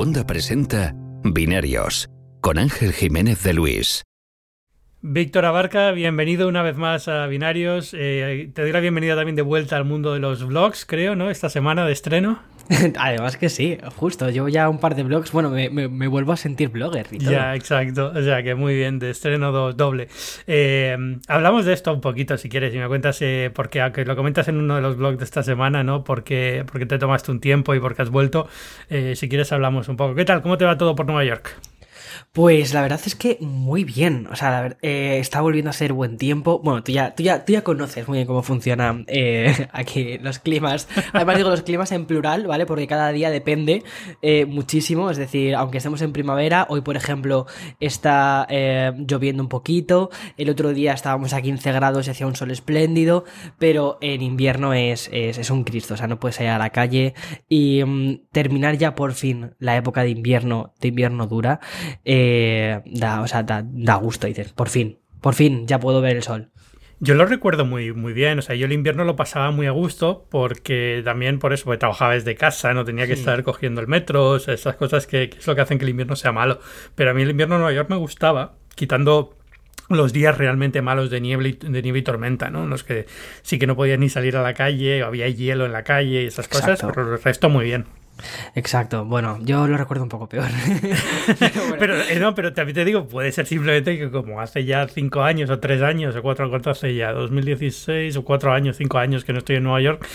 Segunda presenta Binarios con Ángel Jiménez de Luis. Víctor Abarca, bienvenido una vez más a Binarios. Eh, te doy la bienvenida también de vuelta al mundo de los vlogs, creo, ¿no? Esta semana de estreno. Además que sí, justo. Llevo ya un par de vlogs. Bueno, me, vuelvo a sentir blogger. Ya, exacto. O sea que muy bien, de estreno doble. Eh, hablamos de esto un poquito, si quieres, y me cuentas, eh, porque aunque lo comentas en uno de los vlogs de esta semana, ¿no? Porque, porque te tomaste un tiempo y porque has vuelto. Eh, si quieres, hablamos un poco. ¿Qué tal? ¿Cómo te va todo por Nueva York? Pues la verdad es que muy bien. O sea, eh, está volviendo a ser buen tiempo. Bueno, tú ya, tú ya, tú ya conoces muy bien cómo funcionan eh, aquí los climas. Además digo los climas en plural, ¿vale? Porque cada día depende eh, muchísimo. Es decir, aunque estemos en primavera, hoy por ejemplo está lloviendo un poquito. El otro día estábamos a 15 grados y hacía un sol espléndido. Pero en invierno es, es, un Cristo. O sea, no puedes salir a la calle. Y mm, terminar ya por fin la época de invierno, de invierno dura. Eh, da, o sea, da, gusto, dices, por fin, por fin ya puedo ver el sol. Yo lo recuerdo muy, muy bien. O sea, yo el invierno lo pasaba muy a gusto porque también por eso, porque trabajaba desde casa, no tenía que estar cogiendo el metro, esas cosas que, es lo que hacen que el invierno sea malo. Pero a mí el invierno en Nueva York me gustaba, quitando los días realmente malos de nieve y, de nieve y tormenta, ¿no? Los que sí que no podías ni salir a la calle, o había hielo en la calle y esas cosas, pero el resto muy bien. Exacto, bueno, yo lo recuerdo un poco peor. pero, eh, no, pero también te digo, puede ser simplemente que como hace ya cinco años o tres años o cuatro, ¿cuánto hace ya? 2016 o cuatro años, cinco años que no estoy en Nueva York,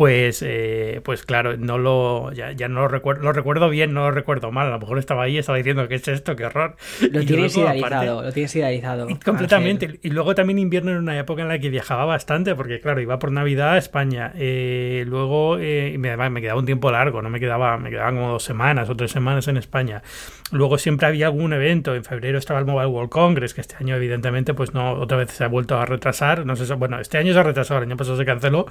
pues, eh, pues claro, no lo, ya, ya no lo recuerdo, lo recuerdo bien, no lo recuerdo mal. A lo mejor estaba ahí estaba diciendo, ¿qué es esto? ¡Qué horror! Lo tienes idealizado, lo tienes idealizado. completamente. Y luego también invierno en una época en la que viajaba bastante, porque claro, iba por Navidad a España. Eh, luego, eh, me, me quedaba un tiempo largo, no me quedaba, me quedaban como dos semanas o tres semanas en España. Luego siempre había algún evento. En febrero estaba el Mobile World Congress, que este año, evidentemente, pues no, otra vez se ha vuelto a retrasar. No sé, bueno, este año se ha retrasado, el año pasado se canceló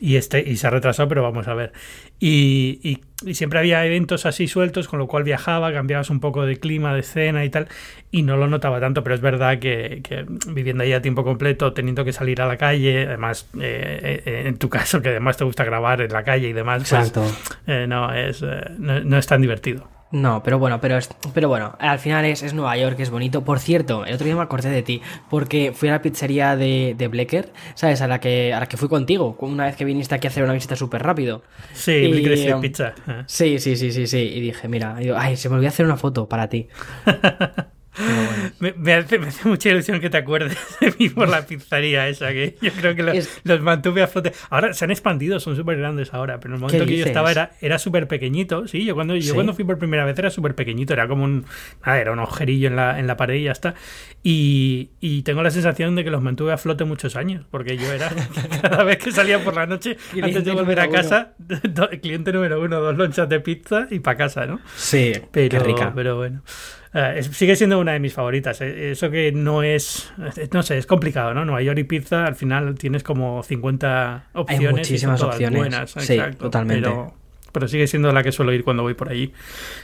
y este, y se ha retrasado, pero vamos a ver. Y, y, siempre había eventos así sueltos, con lo cual viajaba, cambiabas un poco de clima, de escena y tal, y no lo notaba tanto, pero es verdad que, viviendo ahí a tiempo completo, teniendo que salir a la calle, además, eh, eh, en tu caso, que además te gusta grabar en la calle y demás, pues, eh, no, es, no es tan divertido. No, pero bueno, pero, pero bueno, al final es, es, Nueva York, es bonito. Por cierto, el otro día me acordé de ti, porque fui a la pizzería de, de Blecker, ¿sabes? A la, que, a la que fui contigo, una vez que viniste aquí a hacer una visita súper rápido. Sí, y, um, Pizza. Sí, sí, sí, sí, sí. Y dije, mira, ay, se me olvidó hacer una foto para ti. Me, hace, mucha ilusión que te acuerdes de mí por la pizzería esa, que yo creo que los, mantuve a flote. Ahora se han expandido, son súper grandes ahora, pero en el momento que yo estaba era, era súper pequeñito. Sí, yo cuando, yo cuando fui por primera vez era súper pequeñito, era como un, era un agujerillo en la, en la pared y ya está. Y, y, tengo la sensación de que los mantuve a flote muchos años, porque yo era, cada vez que salía por la noche, antes de volver a casa, cliente número uno, dos lonchas de pizza y para casa, ¿no? Sí, pero, rica. Pero bueno. Eh, sigue siendo una de mis favoritas. Eh, eso que no es, no sé, es complicado, ¿no? Nueva York y pizza, al final tienes como 50 opciones. Hay muchísimas opciones. Buenas, sí, totalmente. Pero, sigue siendo la que suelo ir cuando voy por allí.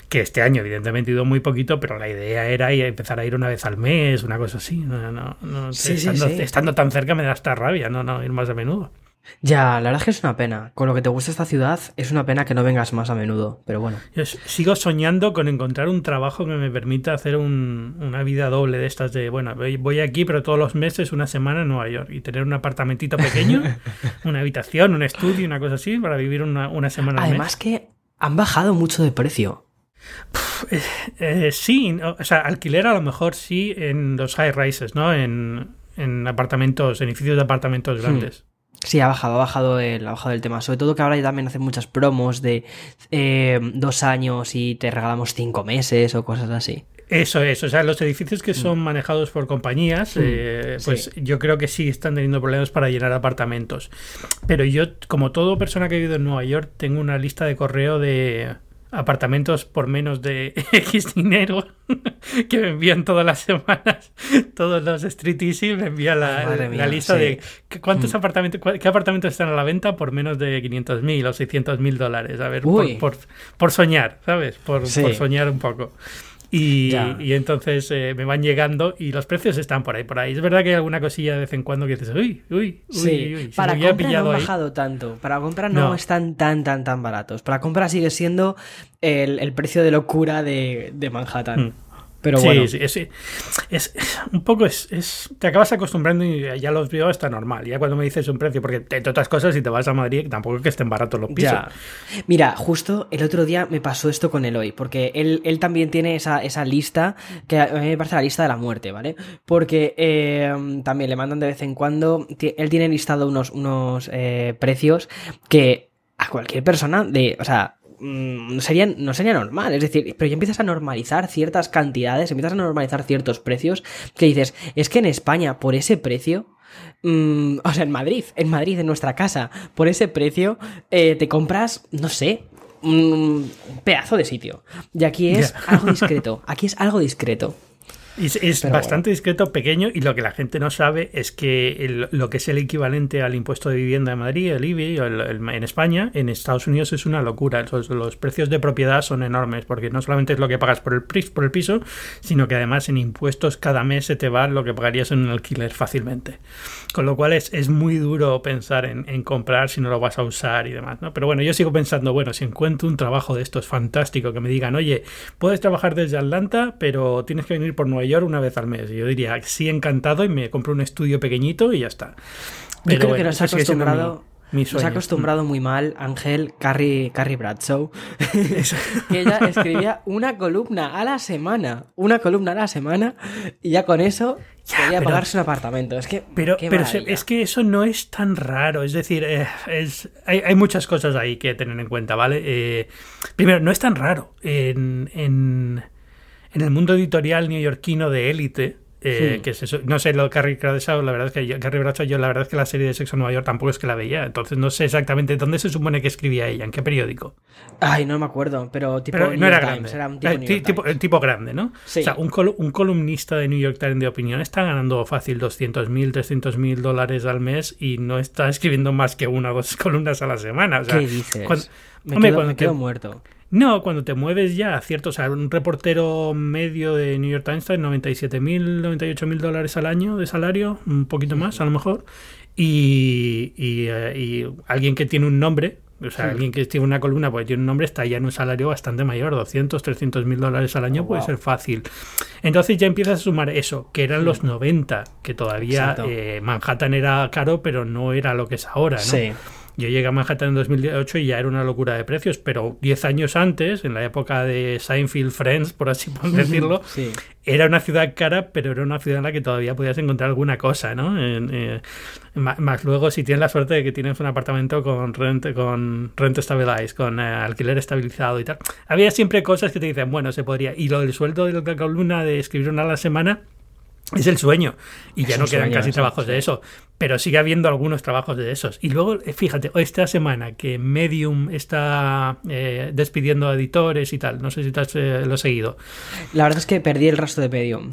Que este año, evidentemente, he ido muy poquito, pero la idea era empezar a ir una vez al mes, una cosa así. No, no, no estando, estando, tan cerca me da hasta rabia, no, no, ir más a menudo. Ya, la verdad es que es una pena. Con lo que te gusta esta ciudad, es una pena que no vengas más a menudo, pero bueno. Yo sigo soñando con encontrar un trabajo que me permita hacer una vida doble de estas de, bueno, voy aquí, pero todos los meses, una semana en Nueva York y tener un apartamentito pequeño, una habitación, un estudio, una cosa así, para vivir una, una semana Además que han bajado mucho de precio. Eh, eh, sí, o sea, alquiler a lo mejor sí en los high rises, ¿no? En, en apartamentos, edificios de apartamentos hmm. grandes. Sí, ha bajado, ha bajado, el, ha bajado el tema. Sobre todo que ahora ya también hacen muchas promos de eh, dos años y te regalamos cinco meses o cosas así. Eso es, o sea, los edificios que son mm. manejados por compañías, eh, pues yo creo que sí están teniendo problemas para llenar apartamentos. Pero yo, como todo persona que ha vivido en Nueva York, tengo una lista de correo de apartamentos por menos de X dinero que me envían todas las semanas todos los Street Easy me envían la, lista de cuántos mm. apartamentos qué apartamentos están a la venta por menos de 500 mil o 600 mil dólares. A ver por, por, soñar sabes por, por soñar un poco Y, y entonces eh, me van llegando y los precios están por ahí, por ahí. Es verdad que hay alguna cosilla de vez en cuando que dices, uy, uy, sí. uy, para compra no han bajado tanto. Para compra no, están tan, tan, tan baratos. Para compra sigue siendo el, el precio de locura de, de Manhattan. Mm. Pero sí, bueno. Sí, es, es, un poco es, Te acabas acostumbrando y ya los veo está normal. Ya cuando me dices un precio, porque entre otras cosas, si te vas a Madrid, tampoco es que estén baratos los pisos. Mira, justo el otro día me pasó esto con Eloy, porque él, él también tiene esa, esa lista, que a mí me parece la lista de la muerte, ¿vale? Porque eh, también le mandan de vez en cuando. Él tiene listado unos, unos eh, precios que a cualquier persona de. O sea, Mm, sería, no sería normal. Es decir, pero ya empiezas a normalizar ciertas cantidades, empiezas a normalizar ciertos precios que dices, es que en España, por ese precio, mm, o sea, en Madrid, en Madrid, en nuestra casa, por ese precio, eh, te compras, no sé, un pedazo de sitio. Y aquí es algo discreto. Aquí es algo discreto. Es, bastante discreto, pequeño, y lo que la gente no sabe es que lo que es el equivalente al impuesto de vivienda de Madrid, el IBI, en España, en Estados Unidos es una locura. Los, precios de propiedad son enormes, porque no solamente es lo que pagas por el, por el piso, sino que además en impuestos cada mes se te va lo que pagarías en un alquiler fácilmente. Con lo cual es, es muy duro pensar en, comprar si no lo vas a usar y demás. ¿no? Pero bueno, yo sigo pensando, bueno, si encuentro un trabajo de estos fantástico, que me digan, oye, puedes trabajar desde Atlanta, pero tienes que venir por Nueva York una vez al mes. Yo diría, sí, encantado, y me compro un estudio pequeñito y ya está. Pero yo creo que nos ha acostumbrado. Nos ha acostumbrado muy mal Ángel Carrie, Carrie Bradshaw, que ella escribía una columna a la semana, una columna a la semana, y ya con eso podía pagarse un apartamento. Es que, pero, pero es que eso no es tan raro. Es decir, eh, es, hay, hay, muchas cosas ahí que tener en cuenta, ¿vale? Eh, primero, no es tan raro. En, en, en el mundo editorial neoyorquino de élite, eh, que es eso. No sé, lo de Carrie Bradshaw, la verdad es que yo, Carrie Bradshaw, yo la verdad es que la serie de Sexo en Nueva York tampoco es que la veía, entonces no sé exactamente dónde se supone que escribía ella, en qué periódico. Ay, no me acuerdo, pero tipo no era grande. era un tipo, eh, tipo, tipo, grande, ¿no? Sí. O sea, un, un, columnista de New York Times de opinión está ganando fácil 200.000, 300.000 dólares al mes y no está escribiendo más que una o dos columnas a la semana. O sea, ¿Qué dices? me, quedo, me quedo muerto. No, cuando te mueves ya a cierto, o sea, un reportero medio de New York Times está en 97.000, 98.000 dólares al año de salario, un poquito más a lo mejor, y, y, eh, alguien que tiene un nombre, o sea, alguien que tiene una columna porque tiene un nombre está ya en un salario bastante mayor, 200, 300 mil dólares al año oh, puede ser fácil. Entonces ya empiezas a sumar eso, que eran los 90, que todavía eh, Manhattan era caro, pero no era lo que es ahora, ¿no? Sí. Yo llegué a Manhattan en 2008 y ya era una locura de precios, pero 10 años antes, en la época de Seinfeld Friends, por así decirlo, era una ciudad cara, pero era una ciudad en la que todavía podías encontrar alguna cosa, ¿no? Eh, más luego, si tienes la suerte de que tienes un apartamento con rent, con rent stabilized, con eh, alquiler estabilizado y tal, había siempre cosas que te dicen, bueno, se podría. Y lo del sueldo de la columna de escribir una a la semana es el sueño. Y ya no quedan casi trabajos de eso. Pero sigue habiendo algunos trabajos de esos. Y luego, eh, fíjate, esta semana que Medium está eh, despidiendo a editores y tal. No sé si te has eh, lo seguido. La verdad es que perdí el rastro de Medium.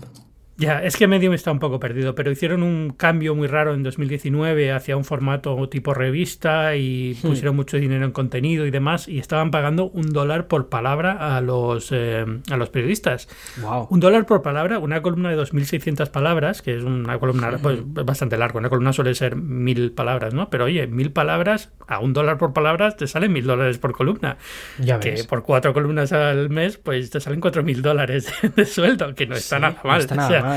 Ya, es que Medium está un poco perdido, pero hicieron un cambio muy raro en 2019 hacia un formato tipo revista y hmm. pusieron mucho dinero en contenido y demás y estaban pagando un dólar por palabra a los, eh, a los periodistas. Wow. Un dólar por palabra, una columna de 2.600 palabras, que es una columna pues, bastante larga, una columna suele ser mil palabras, ¿no? Pero oye, mil palabras a un dólar por palabra te salen mil dólares por columna. Ya que por cuatro columnas al mes, pues te salen cuatro mil dólares de sueldo, que no está nada mal. está nada mal.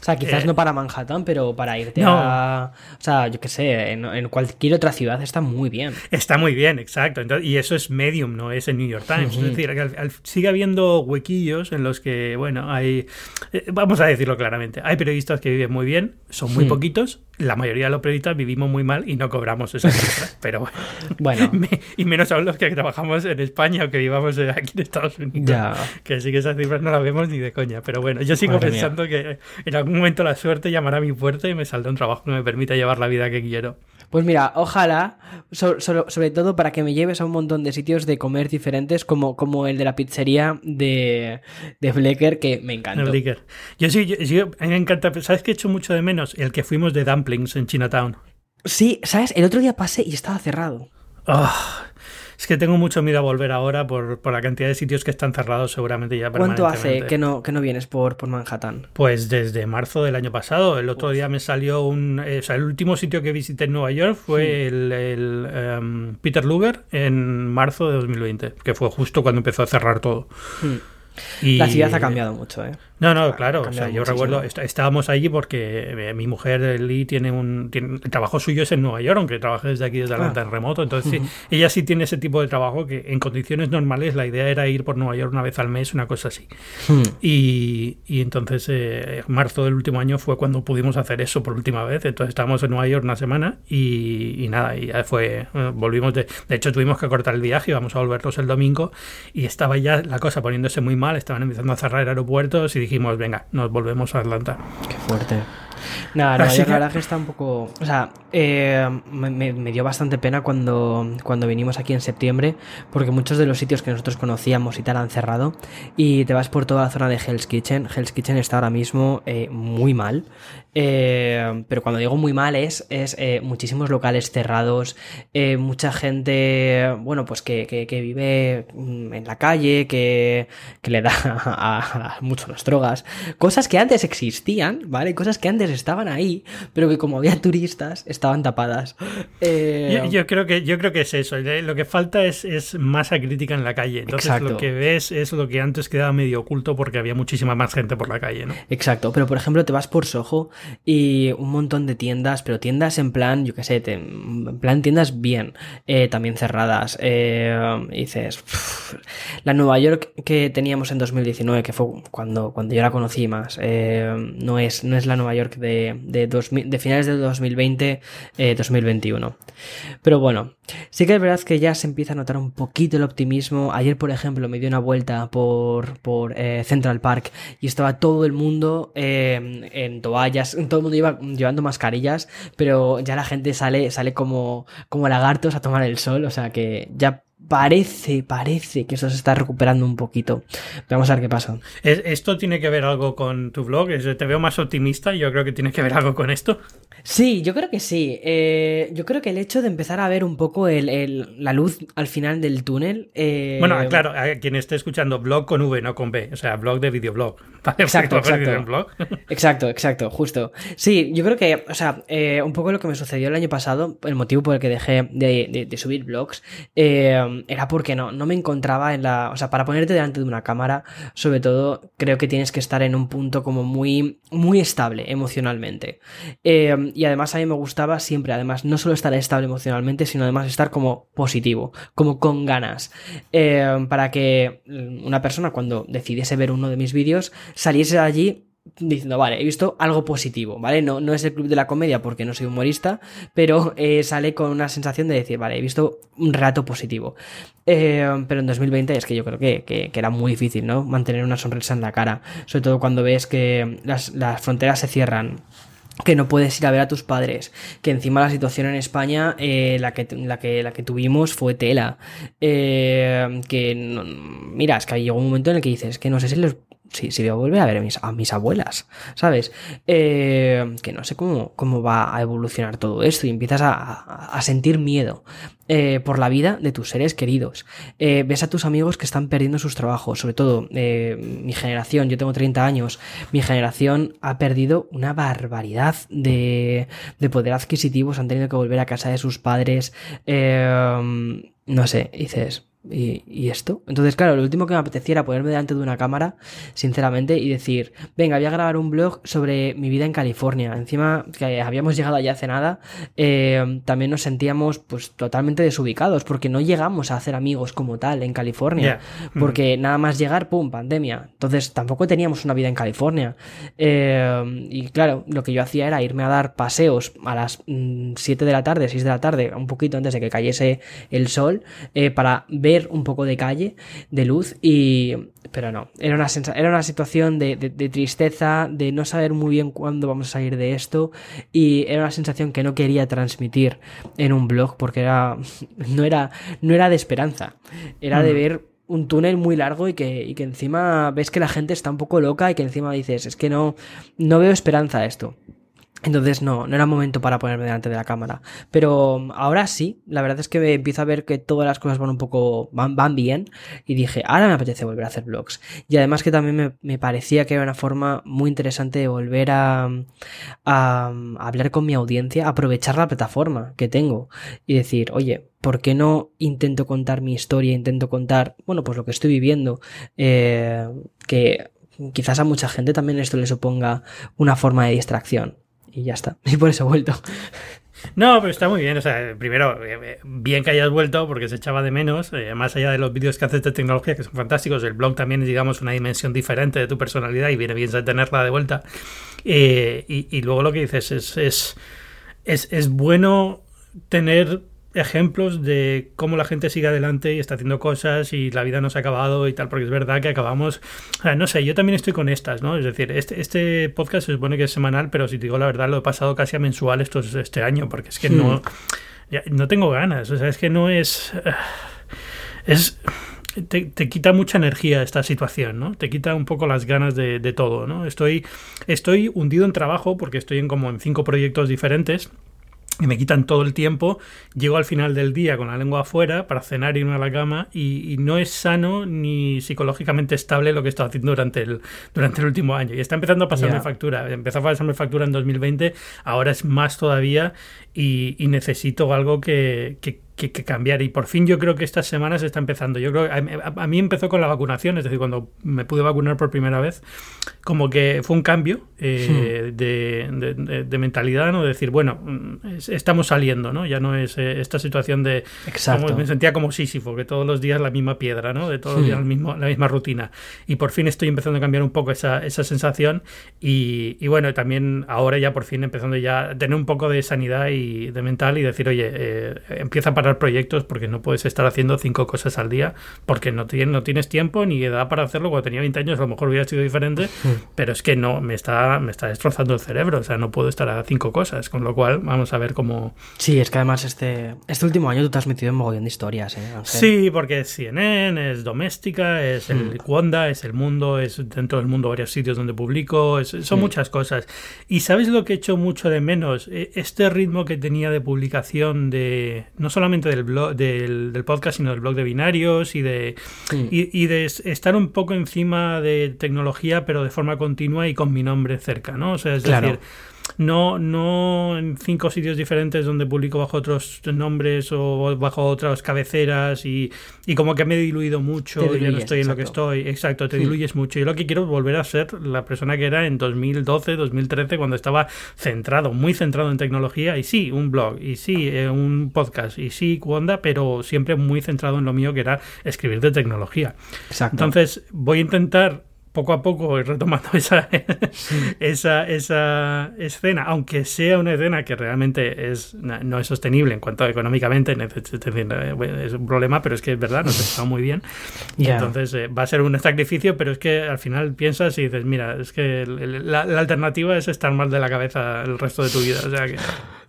O sea, quizás eh, no para Manhattan, pero para irte a. O sea, yo qué sé, en, cualquier otra ciudad está muy bien. Está muy bien, exacto. y eso es Medium, no es el New York Times. Es decir, sigue habiendo huequillos en los que, bueno, hay. Eh, vamos a decirlo claramente. Hay periodistas que viven muy bien, son muy poquitos, la mayoría de los periodistas vivimos muy mal y no cobramos esa cifra. Pero bueno, y menos aún los que trabajamos en España o que vivamos aquí en Estados Unidos. Que sí que esas cifras no las vemos ni de coña. Pero bueno, yo sigo pensando que en algún momento la suerte llamará a mi puerta y me saldrá un trabajo que me permita llevar la vida que quiero. Pues mira, ojalá, sobre todo para que me lleves a un montón de sitios de comer diferentes, como, como el de la pizzería de, de Flecker, que me encanta. Yo sí, yo, a mí me encanta. ¿Sabes qué he hecho mucho de menos? El que fuimos de dumplings en Chinatown. Sí, ¿sabes? El otro día pasé y estaba cerrado. Ah, Es que tengo mucho miedo a volver ahora por, por la cantidad de sitios que están cerrados seguramente ya ¿Cuánto hace que no, que no vienes por, por Manhattan? Pues desde marzo del año pasado. El otro día me salió un... Eh, o sea, el último sitio que visité en Nueva York fue el, el em, Peter Luger en marzo de 2020, que fue justo cuando empezó a cerrar todo. La ciudad ha cambiado mucho, ¿eh? No, no, claro. O sea, yo recuerdo, estábamos allí porque eh, mi mujer, Lee, tiene un. el trabajo suyo es en Nueva York, aunque trabaje desde aquí, desde Atlanta, ah. en remoto. Entonces, sí, ella sí tiene ese tipo de trabajo que en condiciones normales la idea era ir por Nueva York una vez al mes, una cosa así. Hmm. Y, y, entonces, eh, marzo del último año fue cuando pudimos hacer eso por última vez. Entonces, estábamos en Nueva York una semana y, y nada, y ya fue. Eh, volvimos de. De hecho, tuvimos que cortar el viaje, íbamos a volvernos el domingo y estaba ya la cosa poniéndose muy mal, estaban empezando a cerrar aeropuertos y dijimos, venga, nos volvemos a Atlanta. Qué fuerte. Nada, Nueva York, la verdad que está un poco. O sea, eh, me, dio bastante pena cuando, cuando vinimos aquí en septiembre, porque muchos de los sitios que nosotros conocíamos y tal han cerrado. Y te vas por toda la zona de Hell's Kitchen. Hell's Kitchen está ahora mismo eh, muy mal. Eh, pero cuando digo muy mal es, es muchísimos locales cerrados, mucha gente, bueno, pues que, que, vive mm, en la calle, que, que le da a, mucho las drogas. Cosas que antes existían, ¿vale? Cosas que antes estaban ahí, pero que como había turistas, estaban tapadas. Eh, yo, creo que, yo creo que es eso. ¿eh? Lo que falta es, es masa crítica en la calle. Entonces lo que ves es lo que antes quedaba medio oculto porque había muchísima más gente por la calle, ¿no? Exacto. Pero por ejemplo, te vas por Soho y un montón de tiendas, pero tiendas en plan, yo qué sé, en plan tiendas bien, eh, también cerradas. dices, la Nueva York que teníamos en 2019, que fue cuando, cuando yo la conocí más, no, es, no es la Nueva York de, de, de finales de 2020, 2021. Eh, Pero bueno, sí que es verdad que ya se empieza a notar un poquito el optimismo. Ayer, por ejemplo, me dio una vuelta por, por eh, Central Park y estaba todo el mundo eh, en toallas, todo el mundo iba llevando mascarillas, pero ya la gente sale, sale como, como lagartos a tomar el sol, o sea que ya parece, parece que eso se está recuperando un poquito. Vamos a ver qué pasa. ¿Esto tiene que ver algo con tu blog? Te veo más optimista y yo creo que tiene que ver algo con esto. Sí, yo creo que sí. Eh, yo creo que el hecho de empezar a ver un poco el, la luz al final del túnel. Eh, bueno, claro, a quien esté escuchando blog con V, no con B, o sea, blog de videoblog. Exacto, exacto. exacto, exacto, justo. Sí, yo creo que, o sea, eh, un poco lo que me sucedió el año pasado, el motivo por el que dejé de, subir blogs, era porque no, no me encontraba en la. O sea, para ponerte delante de una cámara, sobre todo, creo que tienes que estar en un punto como muy, muy estable emocionalmente. Eh, y además a mí me gustaba siempre, además, no solo estar estable emocionalmente, sino además estar como positivo, como con ganas. Eh, para que una persona cuando decidiese ver uno de mis vídeos saliese de allí diciendo, vale, he visto algo positivo, ¿vale? No, no es el club de la comedia porque no soy humorista, pero eh, sale con una sensación de decir, vale, he visto un rato positivo. pero en 2020 es que yo creo que, que, era muy difícil, ¿no? Mantener una sonrisa en la cara, sobre todo cuando ves que las, las fronteras se cierran que no puedes ir a ver a tus padres, que encima la situación en España, eh, la, que, la, que, la que tuvimos fue tela, eh, que mira, es que llegó un momento en el que dices que no sé si los si, si voy a volver a ver a mis, abuelas, ¿sabes? Eh, que no sé cómo, cómo va a evolucionar todo esto y empiezas a, a sentir miedo eh, por la vida de tus seres queridos. Eh, ves a tus amigos que están perdiendo sus trabajos, sobre todo mi generación, yo tengo 30 años, mi generación ha perdido una barbaridad de, de poder adquisitivo, han tenido que volver a casa de sus padres, no sé, dices, ¿Y, esto? Entonces, claro, lo último que me apetecía era ponerme delante de una cámara, sinceramente, y decir, venga, voy a grabar un blog sobre mi vida en California. Encima, que habíamos llegado allá hace nada, eh, también nos sentíamos pues totalmente desubicados, porque no llegamos a hacer amigos como tal en California. Porque mm. nada más llegar, ¡pum!, pandemia. Entonces, tampoco teníamos una vida en California. Eh, y claro, lo que yo hacía era irme a dar paseos a las 7 mm, de la tarde, 6 de la tarde, un poquito antes de que cayese el sol, eh, para ver un poco de calle, de luz, y... Pero no, era una, era una situación de, tristeza, de no saber muy bien cuándo vamos a salir de esto, y era una sensación que no quería transmitir en un blog porque era... no era, no era de esperanza, era de ver un túnel muy largo y que, y que encima ves que la gente está un poco loca y que encima dices, es que no, no veo esperanza a esto. Entonces no, no era momento para ponerme delante de la cámara. Pero ahora sí, la verdad es que empiezo a ver que todas las cosas van un poco, van, van bien. Y dije, ahora me apetece volver a hacer vlogs. Y además que también me, me parecía que era una forma muy interesante de volver a, a, hablar con mi audiencia, aprovechar la plataforma que tengo. Y decir, oye, ¿por qué no intento contar mi historia? Intento contar, bueno, pues lo que estoy viviendo. Eh, que quizás a mucha gente también esto le suponga una forma de distracción y ya está. Y por eso he vuelto. No, pero está muy bien. O sea, primero, eh, eh, bien que hayas vuelto porque se echaba de menos. Eh, más allá de los vídeos que haces de tecnología, que son fantásticos, el blog también es, digamos, una dimensión diferente de tu personalidad y viene bien tenerla de vuelta. y, y, luego lo que dices es, es, es, es bueno tener ejemplos de cómo la gente sigue adelante y está haciendo cosas y la vida no se ha acabado y tal, porque es verdad que acabamos, no sé, yo también estoy con estas, ¿no? Es decir, este, este podcast se supone que es semanal, pero si te digo la verdad, lo he pasado casi a mensual estos, este año, porque es que no, hmm. no tengo ganas, o sea, es que no es... Eh, es... Te, te, quita mucha energía esta situación, ¿no? Te quita un poco las ganas de, de todo, ¿no? Estoy, estoy hundido en trabajo porque estoy en como en cinco proyectos diferentes y me quitan todo el tiempo, llego al final del día con la lengua afuera para cenar y irme a la cama y, no es sano ni psicológicamente estable lo que he estado haciendo durante el, durante el último año. Y está empezando a pasarme factura. Empezó a pasarme factura en 2020, ahora es más todavía y, necesito algo que, que, cambiar. Y por fin yo creo que estas semanas está empezando. Yo creo a, mí empezó con la vacunación, es decir, cuando me pude vacunar por primera vez, como que fue un cambio eh, hmm. de, de, mentalidad, ¿no? De decir, bueno, estamos saliendo, ¿no? Ya no es eh, esta situación de... Exacto. me sentía como Sísifo, que todos los días la misma piedra, ¿no? De todos los hmm. días mismo, la misma rutina. Y por fin estoy empezando a cambiar un poco esa, esa sensación y, y, bueno, también ahora ya por fin empezando ya a tener un poco de sanidad y de mental y decir, oye, eh, empieza para proyectos porque no puedes estar haciendo cinco cosas al día porque no, tienes, no tienes tiempo ni edad para hacerlo. Cuando tenía 20 años a lo mejor hubiera sido diferente, pero es que no, me está, me está destrozando el cerebro. O sea, no puedo estar a cinco cosas. Con lo cual, vamos a ver cómo. Sí, es que además este, este último año tú te has metido en mogollón de historias, ¿eh, Sí, porque es CNN, es Doméstica, es el Wanda, es el mundo, es dentro del mundo varios sitios donde publico, son muchas cosas. Y ¿sabes lo que he hecho mucho de menos? E, este ritmo que tenía de publicación de no solamente del blog del, del, podcast, sino del blog de binarios y de, y, de estar un poco encima de tecnología, pero de forma continua y con mi nombre cerca, ¿no? O sea, es decir, no, no en cinco sitios diferentes donde publico bajo otros nombres o bajo otras cabeceras y, y como que me he diluido mucho, ya no estoy en lo que estoy. Exacto, te hmm. diluyes mucho. Y lo que quiero es volver a ser la persona que era en 2012, 2013, cuando estaba centrado, muy centrado en tecnología. Y sí, un blog, y sí, eh, un podcast, y sí, Wanda, pero siempre muy centrado en lo mío que era escribir de tecnología. Exacto. Entonces, voy a intentar poco a poco retomando esa, esa, esa escena, aunque sea una escena que realmente es, no es sostenible en cuanto a económicamente, es un problema, pero es que es verdad, nos está muy bien. Y entonces eh, va a ser un sacrificio, pero es que al final piensas y dices, mira, es que la, alternativa es estar mal de la cabeza el resto de tu vida. O sea que...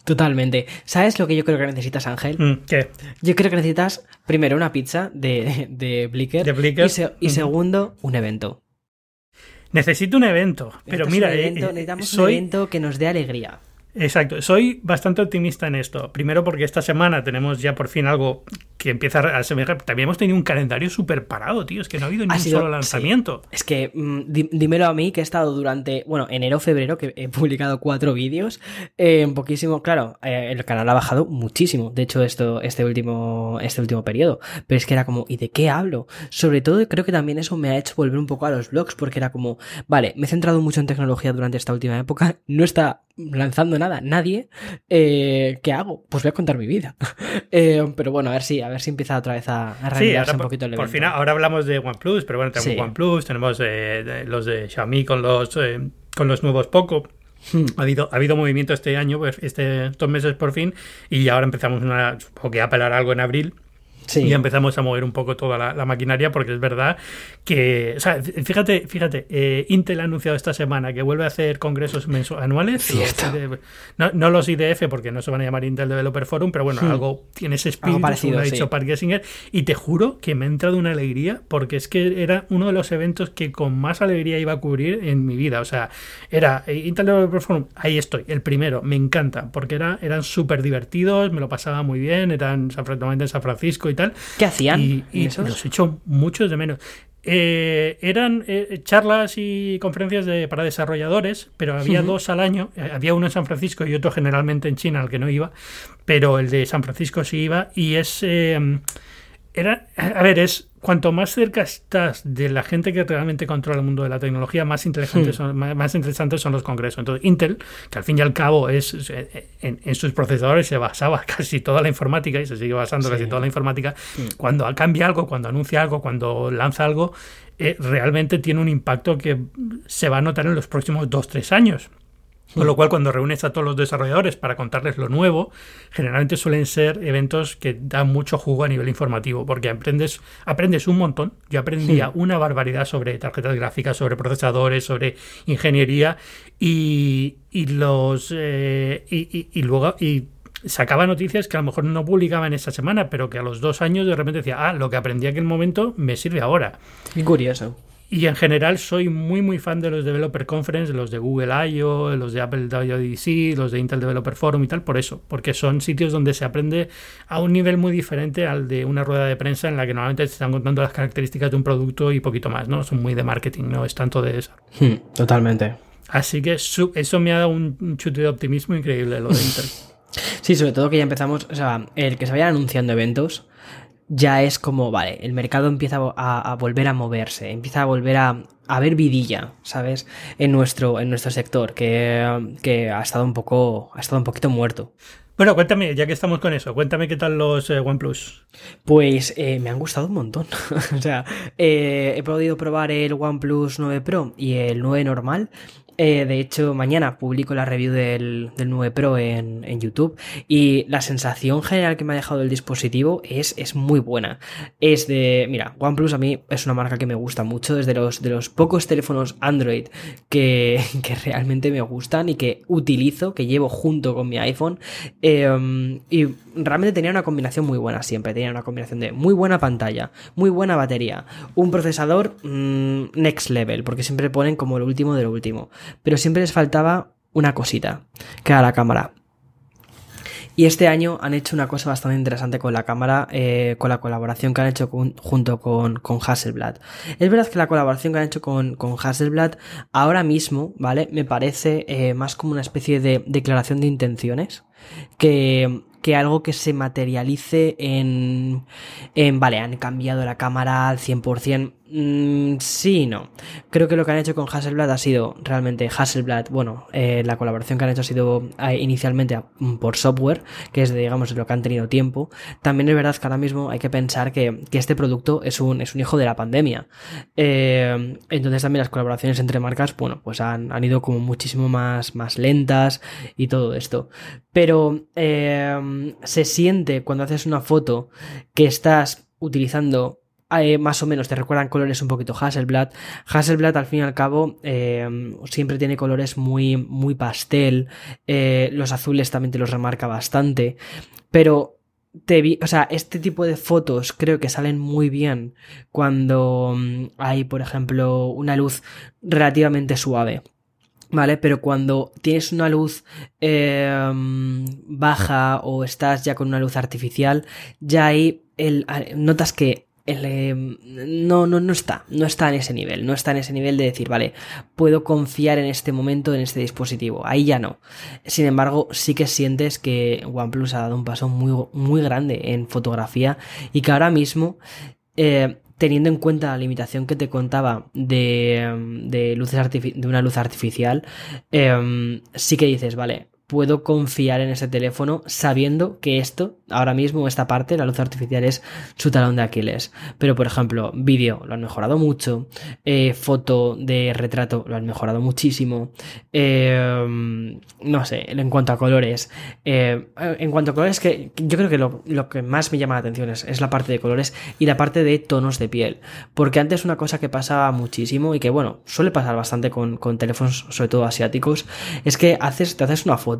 Totalmente. ¿Sabes lo que yo creo que necesitas, Ángel? Mm, ¿Qué? Yo creo que necesitas, primero, una pizza de, de Blicker, y, segundo, un evento. Necesito un evento, pero mira, eh, necesitamos un evento que nos dé alegría. Exacto, soy bastante optimista en esto. Primero porque esta semana tenemos ya por fin algo que empieza a semejar. También hemos tenido un calendario súper parado, tío. Es que no ha habido ni un solo lanzamiento. Es que mm, dímelo a mí que he estado durante, bueno, enero, febrero, que he publicado cuatro vídeos. Eh, en poquísimo, claro, eh, el canal ha bajado muchísimo. De hecho, esto, este último, este último periodo. Pero es que era como, ¿y de qué hablo? Sobre todo creo que también eso me ha hecho volver un poco a los blogs, porque era como, vale, me he centrado mucho en tecnología durante esta última época. No está lanzando nada, nadie, eh, ¿qué hago? Pues voy a contar mi vida. Eh, pero bueno, a ver si, a ver si empieza otra vez a, a un poquito el evento. Por fin, ahora hablamos de OnePlus, pero bueno, tenemos OnePlus, tenemos eh, los de Xiaomi con los, con los nuevos Poco. Hmm. Ha, habido, ha habido movimiento este año, pues, este, estos meses por fin, y ahora empezamos una, supongo que a pelar algo en abril Y empezamos a mover un poco toda la, maquinaria porque es verdad que, o sea, fíjate, fíjate, eh, Intel ha anunciado esta semana que vuelve a hacer congresos anuales. no, los IDF porque no se van a llamar Intel Developer Forum, pero bueno, hmm. algo tiene ese espíritu, parecido, lo ha dicho Park Gessinger, y te juro que me ha entrado una alegría porque es que era uno de los eventos que con más alegría iba a cubrir en mi vida. O sea, era eh, Intel Developer Forum, ahí estoy, el primero, me encanta, porque era, eran súper divertidos, me lo pasaba muy bien, eran en San Francisco y ¿Qué hacían? Y, los hecho muchos de menos. Eh, eran eh, charlas y conferencias de, para desarrolladores, pero había dos al año. Eh, había uno en San Francisco y otro generalmente en China, al que no iba, pero el de San Francisco sí iba. Y es. Era, a ver, es cuanto más cerca estás de la gente que realmente controla el mundo de la tecnología, más, inteligentes hmm. son, más, interesantes son los congresos. Entonces, Intel, que al fin y al cabo es en, sus procesadores se basaba casi toda la informática y se sigue basando casi toda la informática, cuando cambia algo, cuando anuncia algo, cuando lanza algo, eh, realmente tiene un impacto que se va a notar en los próximos dos, tres años. Con lo cual, cuando reúnes a todos los desarrolladores para contarles lo nuevo, generalmente suelen ser eventos que dan mucho jugo a nivel informativo, porque aprendes, aprendes un montón. Yo aprendía una barbaridad sobre tarjetas gráficas, sobre procesadores, sobre ingeniería, y, los eh, y, luego y sacaba noticias que a lo mejor no publicaba en esa semana, pero que a los dos años de repente decía, ah, lo que aprendí en aquel momento me sirve ahora. Curioso. Y en general soy muy muy fan de los Developer Conference, los de Google I.O., los de Apple WDC, los de Intel Developer Forum y tal, por eso, porque son sitios donde se aprende a un nivel muy diferente al de una rueda de prensa en la que normalmente te están contando las características de un producto y poquito más, ¿no? Son muy de marketing, no es tanto de eso. Hmm, totalmente. Así que eso me ha dado un chute de optimismo increíble lo de Intel. Sí, sobre todo que ya empezamos, o sea, el que se vayan anunciando eventos ya es como, vale, el mercado empieza a, volver a moverse, empieza a volver a, a, ver vidilla, ¿sabes? En nuestro, en nuestro sector, que, que, ha estado un poco, ha estado un poquito muerto. Bueno, cuéntame, ya que estamos con eso, cuéntame qué tal los eh, OnePlus. Pues eh, me han gustado un montón. o sea, eh, he podido probar el OnePlus 9 Pro y el 9 normal eh, de hecho, mañana publico la review del, 9 Pro en, YouTube y la sensación general que me ha dejado el dispositivo es, es muy buena. Es de, mira, OnePlus a mí es una marca que me gusta mucho, desde los, de los pocos teléfonos Android que, realmente me gustan y que utilizo, que llevo junto con mi iPhone. Em, y realmente tenía una combinación muy buena siempre, tenía una combinación de muy buena pantalla, muy buena batería, un procesador mm, next level, porque siempre ponen como lo último de lo último pero siempre les faltaba una cosita, que era la cámara. Y este año han hecho una cosa bastante interesante con la cámara, eh, con la colaboración que han hecho junto con, con, Hasselblad. Es verdad que la colaboración que han hecho con, con Hasselblad ahora mismo, ¿vale? Me parece eh, más como una especie de declaración de intenciones que, que algo que se materialice en, en, vale, han cambiado la cámara al 100%. Mm, sí, no. Creo que lo que han hecho con Hasselblad ha sido realmente Hasselblad, bueno, eh, la colaboración que han hecho ha sido eh, inicialmente mm, por software, que es, digamos, lo que han tenido tiempo. También es verdad que ahora mismo hay que pensar que, este producto es un, es un hijo de la pandemia. Eh, entonces también las colaboraciones entre marcas, bueno, pues han, han, ido como muchísimo más, más lentas y todo esto. Pero se siente cuando haces una foto que estás utilizando eh, más o menos te recuerdan colores un poquito Hasselblad. Hasselblad al fin y al cabo em, siempre tiene colores muy, muy pastel. Eh, los azules también te los remarca bastante. Pero te vi, o sea, este tipo de fotos creo que salen muy bien cuando mm, hay, por ejemplo, una luz relativamente suave. ¿Vale? Pero cuando tienes una luz em, baja o estás ya con una luz artificial, ya ahí el, notas que Em, no, no, no está, no está en ese nivel, no está en ese nivel de decir, vale, puedo confiar en este momento en este dispositivo, ahí ya no. Sin embargo, sí que sientes que OnePlus ha dado un paso muy, muy grande en fotografía y que ahora mismo, eh, teniendo en cuenta la limitación que te contaba de, de luces de una luz artificial, em, sí que dices, vale, puedo confiar en ese teléfono sabiendo que esto, ahora mismo, esta parte, la luz artificial es su talón de Aquiles. Pero, por ejemplo, vídeo lo han mejorado mucho, eh, foto de retrato lo han mejorado muchísimo, eh, no sé, en cuanto a colores, eh, en cuanto a colores, que yo creo que lo, que más me llama la atención es, es, la parte de colores y la parte de tonos de piel. Porque antes una cosa que pasaba muchísimo y que, bueno, suele pasar bastante con, con teléfonos, sobre todo asiáticos, es que haces, te haces una foto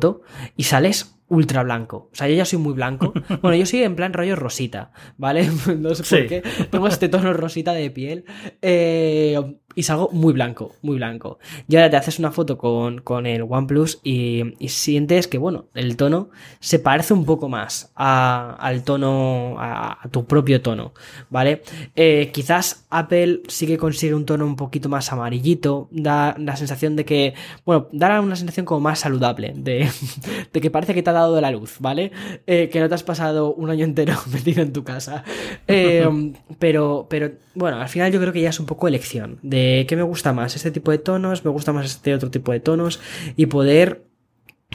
y sales ultra blanco. O sea, yo ya soy muy blanco. Bueno, yo soy en plan rollo rosita, ¿vale? No sé por qué. Tengo este tono rosita de piel. Eh, y salgo muy blanco, muy blanco. Y ahora te haces una foto con, con el OnePlus y, y, sientes que, bueno, el tono se parece un poco más a, al tono, a, tu propio tono, ¿vale? Eh, quizás Apple sí que consigue un tono un poquito más amarillito, da la sensación de que, bueno, da una sensación como más saludable, de, de que parece que te ha de la luz, ¿vale? Eh, que no te has pasado un año entero metido en tu casa. Eh, pero, pero, bueno, al final yo creo que ya es un poco elección de qué me gusta más, este tipo de tonos, me gusta más este otro tipo de tonos y poder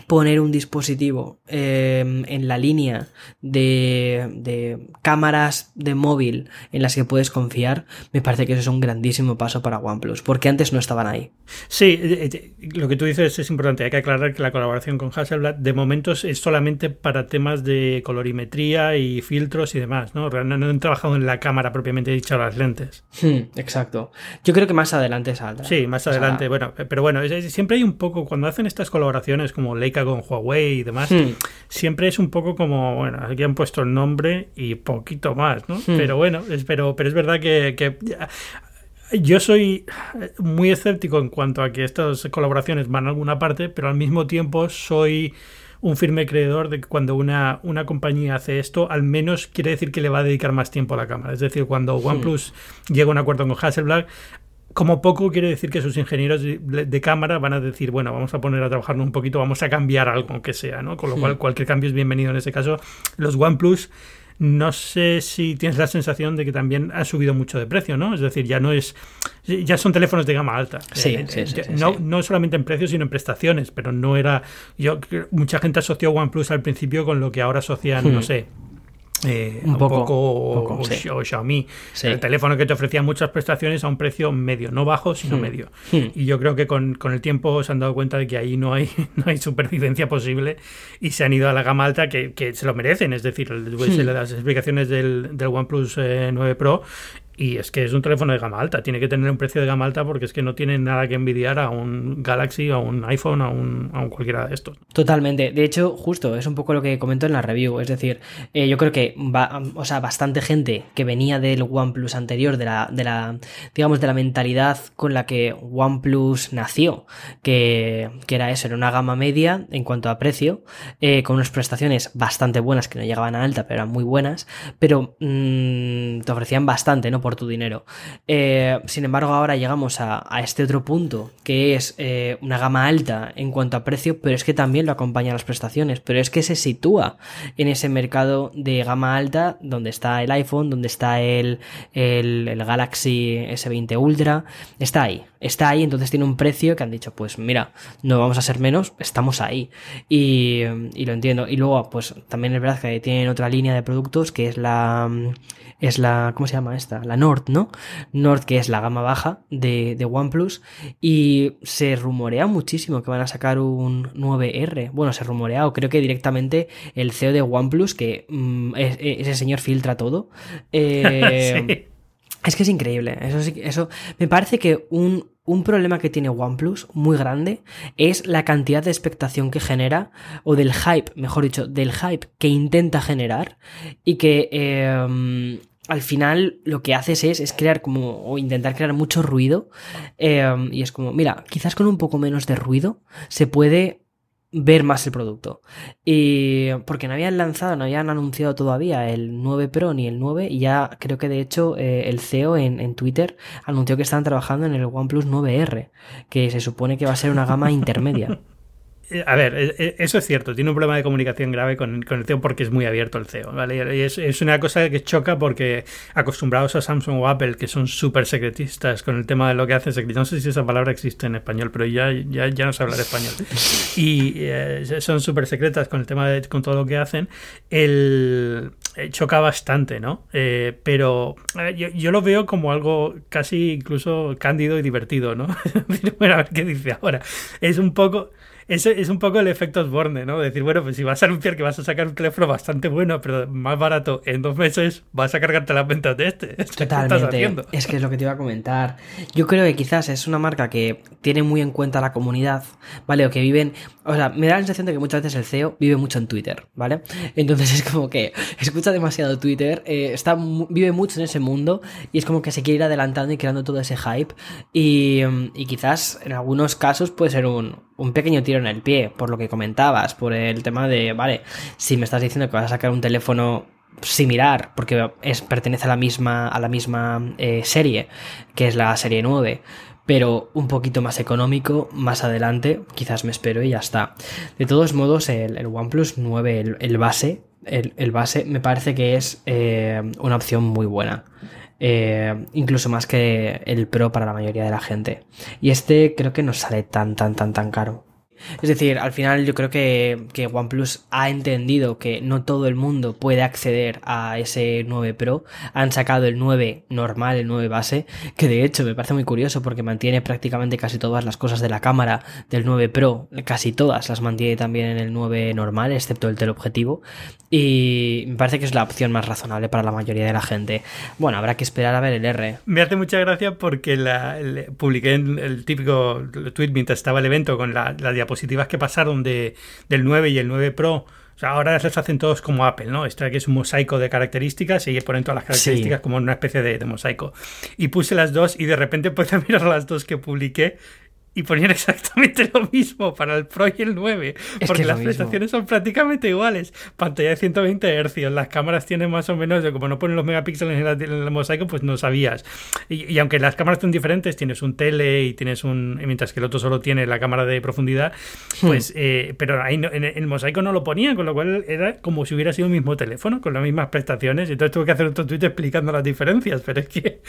poner un dispositivo em, en la línea de, cámaras de móvil en las que puedes confiar, me parece que eso es un grandísimo paso para OnePlus, porque antes no estaban ahí. Sí, eh, eh, lo que tú dices es importante. Hay que aclarar que la colaboración con Hasselblad de momento es solamente para temas de colorimetría y filtros y demás, ¿no? No, han trabajado en la cámara propiamente dicha las lentes. Hmm, exacto. Yo creo que más adelante saldrá. Sí, más adelante. Bueno, pero bueno, siempre hay un poco, cuando hacen estas colaboraciones como Con Huawei y demás, hmm. siempre es un poco como, bueno, aquí han puesto el nombre y poquito más, ¿no? Hmm. Pero bueno, es, pero, es verdad que, que yo soy muy escéptico en cuanto a que estas colaboraciones van a alguna parte, pero al mismo tiempo soy un firme creedor de que cuando una, una compañía hace esto, al menos quiere decir que le va a dedicar más tiempo a la cámara. Es decir, cuando hmm. OnePlus llega a un acuerdo con Hasselblad, como poco quiere decir que sus ingenieros de, cámara van a decir, bueno, vamos a poner a trabajar un poquito, vamos a cambiar algo, aunque sea, ¿no? Con lo cual cualquier cambio es bienvenido en este caso. Los OnePlus no sé si tienes la sensación de que también ha subido mucho de precio, ¿no? Es decir, ya no es. Ya son teléfonos de gama alta. Sí, eh, sí, sí, no, no, solamente en precios, sino en prestaciones, pero no era. Yo mucha gente asoció OnePlus al principio con lo que ahora asocian, no sé, eh, un, poco, o, Xiaomi. El teléfono que te ofrecía muchas prestaciones a un precio medio, no bajo, sino hmm. medio. Hmm. Y yo creo que con, el tiempo se han dado cuenta de que ahí no hay, no hay supervivencia posible y se han ido a la gama alta que, se lo merecen. Es decir, hmm. las explicaciones del, del OnePlus 9 eh, Pro y es que es un teléfono de gama alta, tiene que tener un precio de gama alta porque es que no tiene nada que envidiar a un Galaxy, a un iPhone, a un, a un cualquiera de estos. Totalmente. De hecho, justo, es un poco lo que comento en la review. Es decir, eh, yo creo que va, o sea, bastante gente que venía del OnePlus anterior, de la, de la, digamos, de la mentalidad con la que OnePlus nació, que, que era eso, era una gama media en cuanto a precio, eh, con unas prestaciones bastante buenas que no llegaban a alta, pero eran muy buenas, pero mm, te ofrecían bastante, ¿no? Por tu dinero. Eh, sin embargo, ahora llegamos a, este otro punto, que es eh, una gama alta en cuanto a precio, pero es que también lo acompaña las prestaciones, pero es que se sitúa en ese mercado de gama alta donde está el iPhone, donde está el, el, Galaxy S20 Ultra, está ahí, está ahí, entonces tiene un precio que han dicho, pues mira, no vamos a ser menos, estamos ahí. Y lo entiendo. Y luego, pues también es verdad que tienen otra línea de productos que es la es la, ¿cómo se llama esta? La Nord, ¿no? Nord, que es la gama baja de, de OnePlus. Y se rumorea muchísimo que van a sacar un 9R. Bueno, se rumorea, o creo que directamente el CEO de OnePlus, que mm, ese señor filtra todo. Eh, es que es increíble. Eso, eso me parece que un, un problema que tiene OnePlus muy grande es la cantidad de expectación que genera, o del hype, mejor dicho, del hype que intenta generar y que em, al final lo que haces es, es, crear como, o intentar crear mucho ruido em, y es como, mira, quizás con un poco menos de ruido se puede ver más el producto. Y porque no habían lanzado, no habían anunciado todavía el 9 Pro ni el 9 y ya creo que de hecho eh, el CEO en, en, Twitter anunció que estaban trabajando en el OnePlus 9R, que se supone que va a ser una gama intermedia. Eh, a ver, eh, eh, eso es cierto, tiene un problema de comunicación grave con, el CEO porque es muy abierto el CEO, ¿vale? Y es, una cosa que choca porque acostumbrados a Samsung o Apple, que son súper secretistas con el tema de lo que hacen, no sé si esa palabra existe en español, pero ya, ya, ya no sé hablar español, y son súper secretas con el tema de con todo lo que hacen, el, choca bastante, ¿no? pero yo, yo, lo veo como algo casi incluso cándido y divertido, ¿no? bueno, a ver qué dice ahora. Es un poco es, es un poco el efecto Osborne, ¿no? Decir, bueno, pues si vas a anunciar que vas a sacar un teléfono bastante bueno, pero más barato en dos meses, vas a cargarte las ventas de este. Totalmente. Es que es lo que te iba a comentar. Yo creo que quizás es una marca que tiene muy en cuenta la comunidad, ¿vale? O que viven. O sea, me da la sensación de que muchas veces el CEO vive mucho en Twitter, ¿vale? Entonces es como que escucha demasiado Twitter, eh, está, vive mucho en ese mundo y es como que se quiere ir adelantando y creando todo ese hype. Y, y quizás en algunos casos puede ser un, un pequeño tiro en el pie, por lo que comentabas, por el tema de, vale, si me estás diciendo que vas a sacar un teléfono similar, porque es, pertenece a la misma, a la misma eh, serie, que es la serie 9, pero un poquito más económico, más adelante, quizás me espero y ya está. De todos modos, el, OnePlus 9, el, base, el, base, me parece que es eh, una opción muy buena. Eh, incluso más que el Pro para la mayoría de la gente. Y este creo que no sale tan, tan, tan, tan caro. Es decir, al final yo creo que, que, OnePlus ha entendido que no todo el mundo puede acceder a ese 9 Pro. Han sacado el 9 normal, el 9 base, que de hecho me parece muy curioso porque mantiene prácticamente casi todas las cosas de la cámara del 9 Pro, casi todas las mantiene también en el 9 normal, excepto el teleobjetivo. Y me parece que es la opción más razonable para la mayoría de la gente. Bueno, habrá que esperar a ver el R. Me hace mucha gracia porque la, publiqué en el típico tweet mientras estaba el evento con la, la diapositivas que pasaron de, del 9 y el 9 Pro. O sea, ahora las hacen todos como Apple, ¿no? Esto que es un mosaico de características y ponen todas las características como una especie de, de, mosaico. Y puse las dos y de repente puedo mirar las dos que publiqué y ponían exactamente lo mismo para el Pro y el 9, porque las prestaciones son prácticamente iguales. Pantalla de 120 Hz, las cámaras tienen más o menos, como no ponen los megapíxeles en, el mosaico, pues no sabías. Y, aunque las cámaras son diferentes, tienes un tele y tienes un. Mientras que el otro solo tiene la cámara de profundidad, hmm. pues. Eh, pero ahí en el mosaico no lo ponían, con lo cual era como si hubiera sido el mismo teléfono, con las mismas prestaciones. Y entonces tuve que hacer otro tweet explicando las diferencias, pero es que.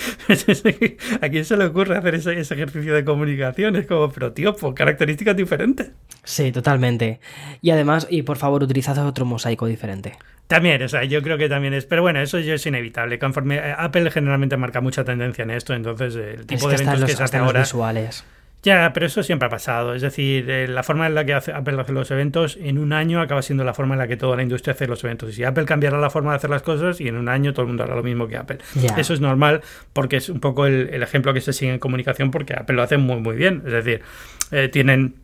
¿A quién se le ocurre hacer ese, ese ejercicio de comunicación? Es pero tío, por características diferentes. Sí, totalmente. Y además, y por favor, utilizad otro mosaico diferente. También, o sea, yo creo que también es. Pero bueno, eso ya es inevitable. Conforme Apple generalmente marca mucha tendencia en esto, entonces el tipo de eventos que se hace ahora. Visuales. Ya, pero eso siempre ha pasado. Es decir, eh, la forma en la que Apple hace los eventos en un año acaba siendo la forma en la que toda la industria hace los eventos. Y si Apple cambiara la forma de hacer las cosas y en un año todo el mundo hará lo mismo que Apple. Eso es normal porque es un poco el, ejemplo que se sigue en comunicación porque Apple lo hace muy, muy bien. Es decir, eh, tienen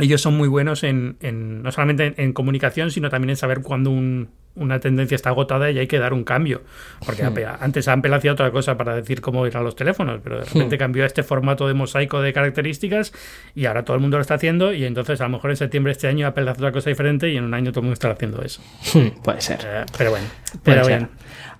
ellos son muy buenos en, no solamente en, comunicación, sino también en saber cuándo una tendencia está agotada y hay que dar un cambio. Porque hmm. antes Apple hacía otra cosa para decir cómo eran los teléfonos, pero de repente hmm. cambió a este formato de mosaico de características y ahora todo el mundo lo está haciendo y entonces a lo mejor en septiembre de este año Apple hace otra cosa diferente y en un año todo el mundo está haciendo eso. Hmm, puede ser. Eh, pero bueno, pero bien.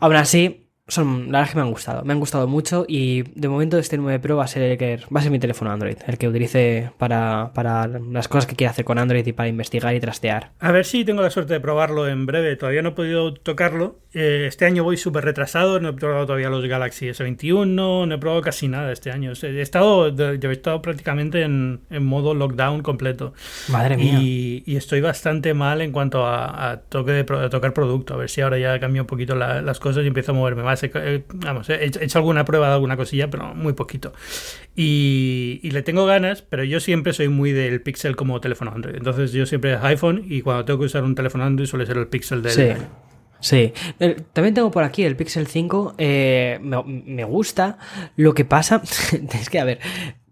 Aún así, son, la verdad es que me han gustado, me han gustado mucho y de momento este 9 Pro va a ser el que va a ser mi teléfono Android, el que utilice para, para las cosas que quiera hacer con Android y para investigar y trastear. A ver si tengo la suerte de probarlo en breve, todavía no he podido tocarlo. Eh, este año voy súper retrasado, no he probado todavía los Galaxy S21, no he probado casi nada este año. He estado, yo he estado prácticamente en, modo lockdown completo. Madre mía. Y, estoy bastante mal en cuanto a, toque de, tocar producto, a ver si ahora ya cambio un poquito las cosas y empiezo a moverme más vamos, he hecho alguna prueba de alguna cosilla, pero muy poquito. Y, le tengo ganas, pero yo siempre soy muy del Pixel como teléfono Android. Entonces yo siempre iPhone y cuando tengo que usar un teléfono Android suele ser el Pixel del... Sí. Sí, también tengo por aquí el Pixel 5, eh, me, gusta, lo que pasa es que, a ver,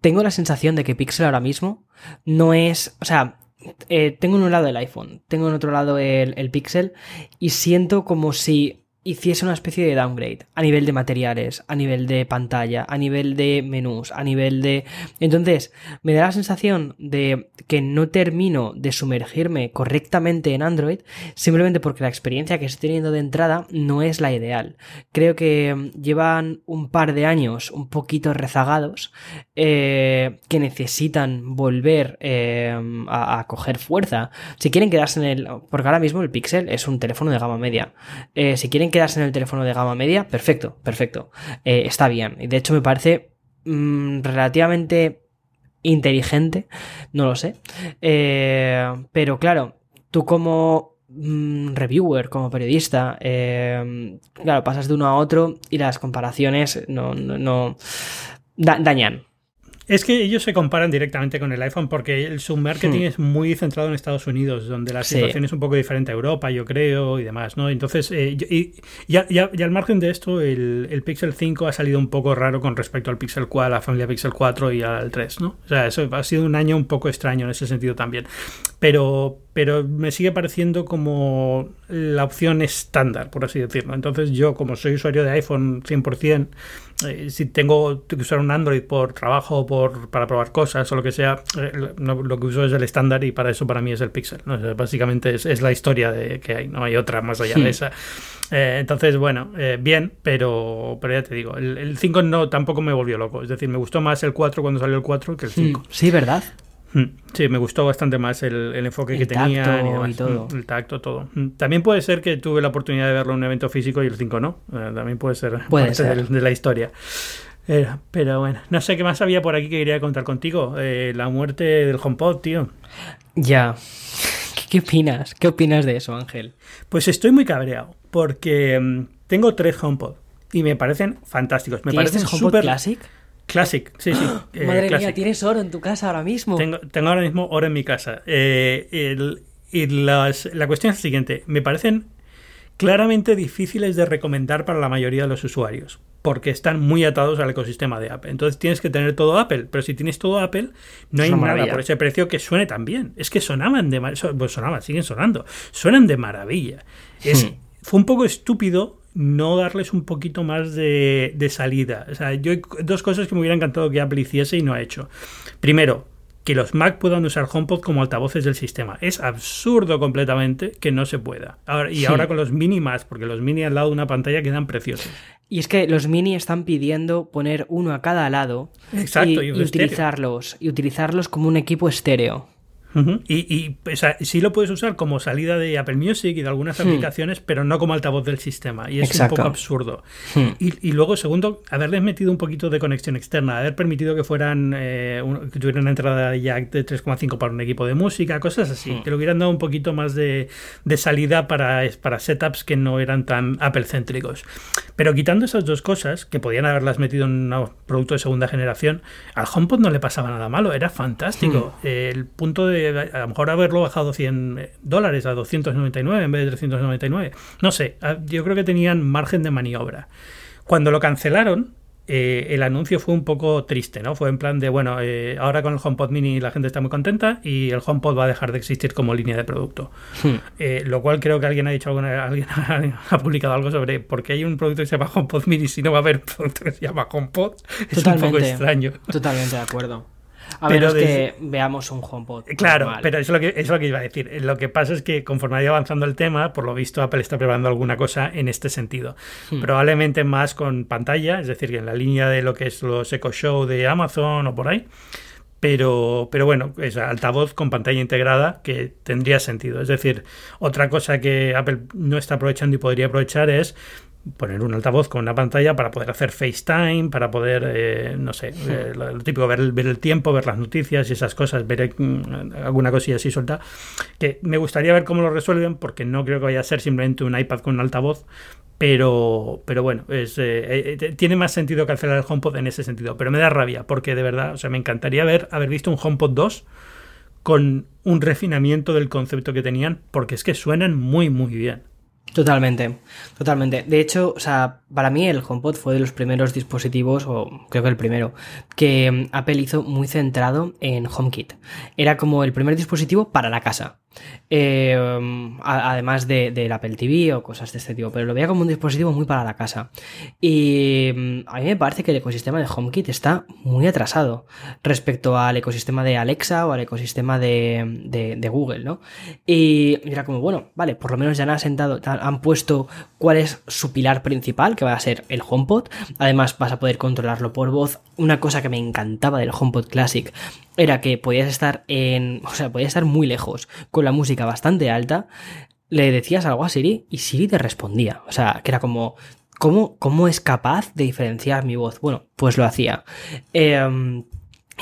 tengo la sensación de que Pixel ahora mismo no es, o sea, eh, tengo en un lado el iPhone, tengo en otro lado el, el Pixel y siento como si hiciese una especie de downgrade a nivel de materiales, a nivel de pantalla, a nivel de menús, a nivel de... Entonces, me da la sensación de que no termino de sumergirme correctamente en Android simplemente porque la experiencia que estoy teniendo de entrada no es la ideal. Creo que llevan un par de años un poquito rezagados eh, que necesitan volver eh, a, coger fuerza. Si quieren quedarse en el... Porque ahora mismo el Pixel es un teléfono de gama media. Eh, si quieren quedarse en el teléfono de gama media, perfecto, perfecto. Eh, está bien. Y de hecho me parece mm, relativamente inteligente, no lo sé. Eh, pero claro, tú como mm, reviewer, como periodista, eh, claro, pasas de uno a otro y las comparaciones no, no, dañan. Es que ellos se comparan directamente con el iPhone porque el submarketing hmm. es muy centrado en Estados Unidos, donde la situación es un poco diferente a Europa, yo creo, y demás, ¿no? Entonces, eh, y, ya, ya, al margen de esto, el, el, Pixel 5 ha salido un poco raro con respecto al Pixel 4, a la familia Pixel 4 y al 3, ¿no? O sea, eso ha sido un año un poco extraño en ese sentido también. Pero, pero me sigue pareciendo como la opción estándar, por así decirlo. Entonces, yo, como soy usuario de iPhone 100%, eh, si tengo que usar un Android por trabajo, por, para probar cosas o lo que sea, eh, lo, que uso es el estándar y para eso para mí es el Pixel. básicamente es, la historia de que hay, no hay otra más allá de esa. Eh, entonces, bueno, bien, pero, pero ya te digo, el, 5 no tampoco me volvió loco. Es decir, me gustó más el 4 cuando salió el 4 que el 5. Hmm. Sí, ¿verdad? Hmm. Sí, me gustó bastante más el, enfoque que tenía y, todo. El tacto, todo. También puede ser que tuve la oportunidad de verlo en un evento físico y el 5 no. Eh, también puede ser puede ser. De, la historia. Eh, pero bueno, no sé qué más había por aquí que quería contar contigo. Eh, la muerte del HomePod, tío. Ya. ¿Qué, opinas? ¿Qué opinas de eso, Ángel? Pues estoy muy cabreado porque mm, tengo tres HomePod y me parecen fantásticos. Me parecen HomePod Classic? Classic, sí, sí. Eh, Madre mía, tienes oro en tu casa ahora mismo. Tengo, ahora mismo oro en mi casa. Eh, y la cuestión es la siguiente. Me parecen claramente difíciles de recomendar para la mayoría de los usuarios, porque están muy atados al ecosistema de Apple. Entonces tienes que tener todo Apple, pero si tienes todo Apple, no hay nada por ese precio que suene tan bien. Es que sonaban de pues sonaban, siguen sonando, suenan de maravilla. Es, hmm. Fue un poco estúpido no darles un poquito más de, salida. O sea, yo hay dos cosas que me hubiera encantado que Apple hiciese y no ha hecho. Primero, que los Mac puedan usar HomePod como altavoces del sistema. Es absurdo completamente que no se pueda. Ahora, y ahora con los mini más, porque los mini al lado de una pantalla quedan preciosos. Y es que los mini están pidiendo poner uno a cada lado Exacto, y utilizarlos y utilizarlos como un equipo estéreo. Y, y sí lo puedes usar como salida de Apple Music y de algunas hmm. aplicaciones, pero no como altavoz del sistema. Y es un poco absurdo. Hmm. Y, luego, segundo, haberles metido un poquito de conexión externa, haber permitido que fueran eh, que tuvieran una entrada jack de 3,5 para un equipo de música, cosas así, hmm. que le hubieran dado un poquito más de, salida para, para setups que no eran tan Apple céntricos. Pero quitando esas dos cosas, que podían haberlas metido en un producto de segunda generación, al HomePod no le pasaba nada malo, era fantástico. el punto de a lo mejor haberlo bajado 100 dólares a 299 en vez de 399. No sé, yo creo que tenían margen de maniobra. Cuando lo cancelaron, eh, el anuncio fue un poco triste, ¿no? Fue en plan de, bueno, eh, ahora con el HomePod Mini la gente está muy contenta y el HomePod va a dejar de existir como línea de producto. Hmm. Eh, lo cual creo que alguien ha dicho alguna, alguien ha, publicado algo sobre por qué hay un producto que se llama HomePod Mini si no va a haber un producto que se llama HomePod. Es un poco extraño. Totalmente de acuerdo. A pero que veamos un HomePod. Claro, pero eso es, lo que, es lo que iba a decir. Lo que pasa es que conforme vaya avanzando el tema, por lo visto Apple está preparando alguna cosa en este sentido. Hmm. Probablemente más con pantalla, es decir, en la línea de lo que es los Echo Show de Amazon o por ahí. Pero, pero bueno, es altavoz con pantalla integrada que tendría sentido. Es decir, otra cosa que Apple no está aprovechando y podría aprovechar es poner un altavoz con una pantalla para poder hacer FaceTime, para poder, eh, no sé, eh, lo, típico, ver el, ver el tiempo, ver las noticias y esas cosas, ver mm, alguna cosilla así suelta, que me gustaría ver cómo lo resuelven, porque no creo que vaya a ser simplemente un iPad con un altavoz, pero, pero bueno, es, eh, tiene más sentido cancelar el HomePod en ese sentido, pero me da rabia, porque de verdad, o sea, me encantaría ver, haber visto un HomePod 2 con un refinamiento del concepto que tenían, porque es que suenan muy, muy bien. Totalmente, totalmente. De hecho, o sea, para mí el HomePod fue de los primeros dispositivos, o creo que el primero, que mm, Apple hizo muy centrado en HomeKit. Era como el primer dispositivo para la casa. Eh, además de, del Apple TV o cosas de este tipo, pero lo veía como un dispositivo muy para la casa. Y mm, a mí me parece que el ecosistema de HomeKit está muy atrasado respecto al ecosistema de Alexa o al ecosistema de, de, Google, ¿no? Y era como, bueno, vale, por lo menos ya han sentado, han puesto cuál es su pilar principal, que va a ser el HomePod. Además, vas a poder controlarlo por voz. Una cosa que me encantaba del HomePod Classic era que podías estar en, o sea, podías estar muy lejos con la música bastante alta, le decías algo a Siri y Siri te respondía. O sea, que era como, ¿cómo, cómo es capaz de diferenciar mi voz? Bueno, pues lo hacía. Eh,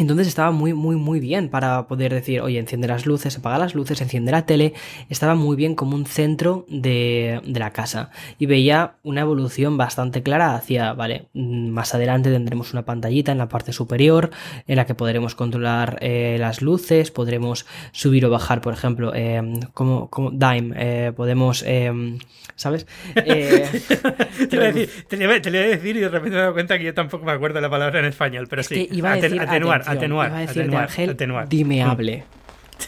entonces estaba muy, muy, muy bien para poder decir, oye, enciende las luces, apaga las luces, enciende la tele. Estaba muy bien como un centro de, de, la casa. Y veía una evolución bastante clara hacia, vale, mm, más adelante tendremos una pantallita en la parte superior en la que podremos controlar eh, las luces, podremos subir o bajar, por ejemplo, eh, como, como Dime, eh, podemos, eh, ¿sabes? Eh, te, lo iba a decir y de repente me he dado cuenta que yo tampoco me acuerdo la palabra en español, pero es sí, que iba a decir, atenuar atenuar, iba a decirte, atenuar, Ángel, atenuar. dime hable.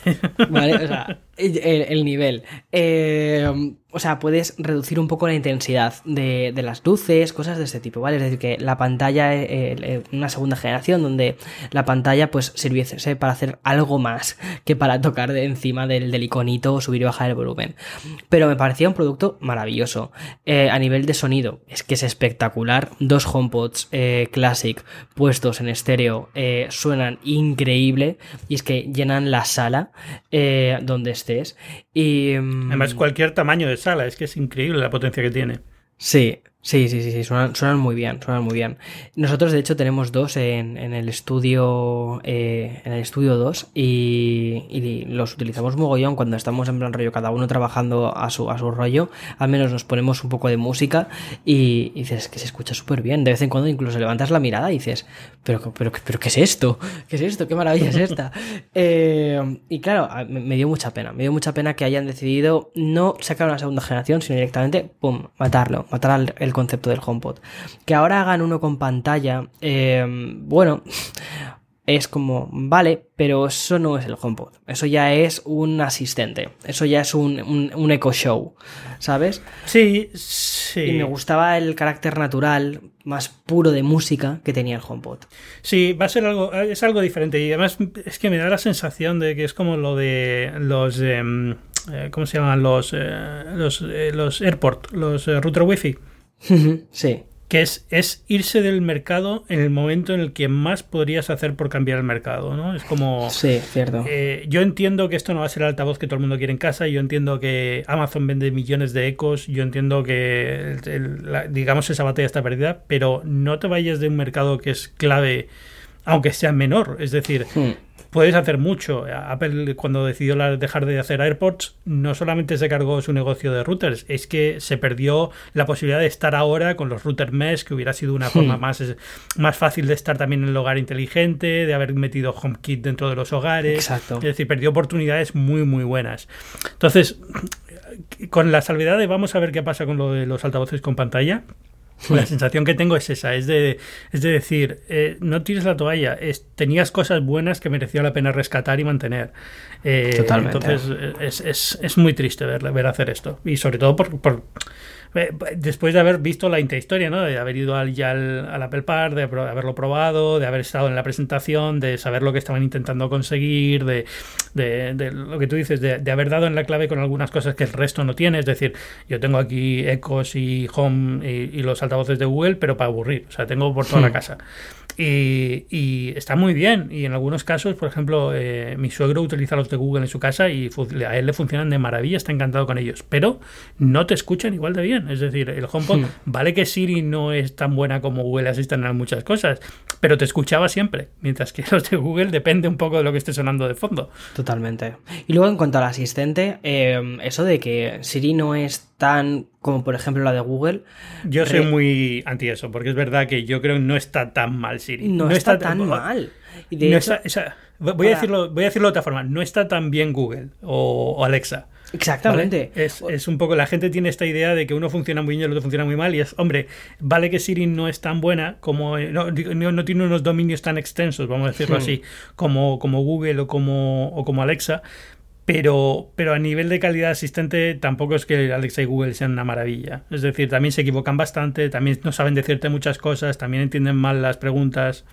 ¿Vale? O sea, el, el nivel. Eh, o sea, puedes reducir un poco la intensidad de, las luces, cosas de este tipo, ¿vale? Es decir, que la pantalla, eh, una segunda generación donde la pantalla pues sirviese para hacer algo más que para tocar de encima del, del iconito o subir y bajar el volumen. Pero me parecía un producto maravilloso. Eh, a nivel de sonido, es que es espectacular. Dos HomePods eh, Classic puestos en estéreo suenan increíble y es que llenan la sala donde estés. Y, Además, cualquier tamaño de sala, es que es increíble la potencia que tiene. Sí, Sí, sí, sí, sí, suenan, suenan, muy bien, suenan muy bien. Nosotros, de hecho, tenemos dos en, en el estudio, eh, en el estudio 2 y, y, los utilizamos mogollón cuando estamos en plan rollo, cada uno trabajando a su, a su rollo. Al menos nos ponemos un poco de música y, y dices que se escucha súper bien. De vez en cuando incluso levantas la mirada y dices, pero, pero, pero, ¿qué es esto? ¿Qué es esto? ¿Qué maravilla es esta? eh, y claro, me, me dio mucha pena, me dio mucha pena que hayan decidido no sacar una segunda generación, sino directamente, pum, matarlo, matar al el concepto del HomePod. Que ahora hagan uno con pantalla, eh, bueno, es como, vale, pero eso no es el HomePod. Eso ya es un asistente. Eso ya es un, un, un eco show, ¿sabes? Sí, sí. Y me gustaba el carácter natural, más puro de música que tenía el HomePod. Sí, va a ser algo, es algo diferente. Y además es que me da la sensación de que es como lo de los... Eh, ¿Cómo se llaman? Los, eh, los, eh, los AirPort, los router Wi-Fi. Sí. Que es, es, irse del mercado en el momento en el que más podrías hacer por cambiar el mercado, ¿no? Es como... Sí, cierto. Eh, yo entiendo que esto no va a ser el altavoz que todo el mundo quiere en casa, yo entiendo que Amazon vende millones de ecos, yo entiendo que, el, el, la, digamos, esa batalla está perdida, pero no te vayas de un mercado que es clave, aunque sea menor. Es decir, hmm puedes hacer mucho. Apple cuando decidió dejar de hacer AirPods no solamente se cargó su negocio de routers, es que se perdió la posibilidad de estar ahora con los routers mesh, que hubiera sido una forma Hmm. más, más fácil de estar también en el hogar inteligente, de haber metido HomeKit dentro de los hogares. Exacto. Es decir, perdió oportunidades muy, muy buenas. Entonces, con la salvedad de vamos a ver qué pasa con lo de los altavoces con pantalla. La sensación que tengo es esa, es de, es de decir, eh, no tires la toalla, es, tenías cosas buenas que merecía la pena rescatar y mantener. Eh, Totalmente. Entonces es, es, es, muy triste ver, ver hacer esto, y sobre todo por, por después de haber visto la intrahistoria, ¿no? De haber ido al, ya al, al, Apple Park, de haberlo probado, de haber estado en la presentación, de saber lo que estaban intentando conseguir, de, de, de lo que tú dices, de, de, haber dado en la clave con algunas cosas que el resto no tiene. Es decir, yo tengo aquí Ecos y Home y, y los altavoces de Google, pero para aburrir. O sea, tengo por toda Hmm. la casa. Y, y, está muy bien. Y en algunos casos, por ejemplo, eh, mi suegro utiliza los de Google en su casa y a él le funcionan de maravilla, está encantado con ellos. Pero no te escuchan igual de bien. Es decir, el HomePod, Hmm. vale que Siri no es tan buena como Google Assistant en muchas cosas, pero te escuchaba siempre. Mientras que los de Google depende un poco de lo que esté sonando de fondo. Totalmente. Y luego en cuanto al asistente, eh, eso de que Siri no es tan como por ejemplo la de Google. Yo soy muy anti eso, porque es verdad que yo creo que no está tan mal Siri. No, no está, está, tan mal. Y de no hecho, está, o sea, voy, para... a decirlo, voy a decirlo de otra forma, no está tan bien Google o, o Alexa. Exactamente. Es, es, un poco, la gente tiene esta idea de que uno funciona muy bien y el otro funciona muy mal. Y es, hombre, vale que Siri no es tan buena como. Eh, no, no, tiene unos dominios tan extensos, vamos a decirlo así, como, como Google o como, o como Alexa. Pero, pero a nivel de calidad asistente tampoco es que Alexa y Google sean una maravilla. Es decir, también se equivocan bastante, también no saben decirte muchas cosas, también entienden mal las preguntas.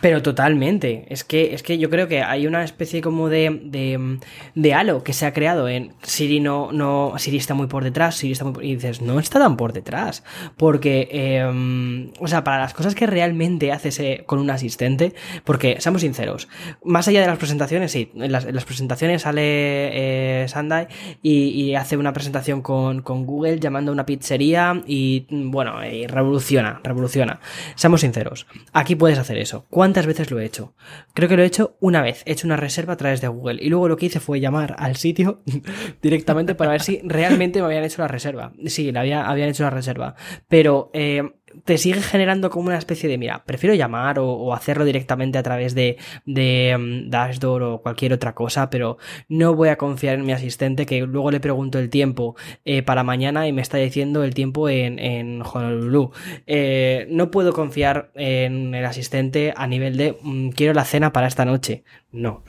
Pero totalmente. Es que, es que yo creo que hay una especie como de, de, de, halo que se ha creado en Siri no, no, Siri está muy por detrás, Siri está muy y dices, no está tan por detrás. Porque, eh, o sea, para las cosas que realmente haces eh, con un asistente, porque, seamos sinceros, más allá de las presentaciones, sí, en las, presentaciones sale eh, Sandai y, y, hace una presentación con, con, Google llamando a una pizzería y, bueno, y revoluciona, revoluciona. Seamos sinceros, aquí puedes hacer eso. ¿Cuántas veces lo he hecho? Creo que lo he hecho una vez. He hecho una reserva a través de Google. Y luego lo que hice fue llamar al sitio directamente para ver si realmente me habían hecho la reserva. Sí, la había, habían hecho la reserva. Pero eh, te sigue generando como una especie de, mira, prefiero llamar o, hacerlo directamente a través de, de um, Dashdoor o cualquier otra cosa, pero no voy a confiar en mi asistente que luego le pregunto el tiempo eh, para mañana y me está diciendo el tiempo en, en Honolulu. Eh, no puedo confiar en el asistente a nivel de, mm, quiero la cena para esta noche. No.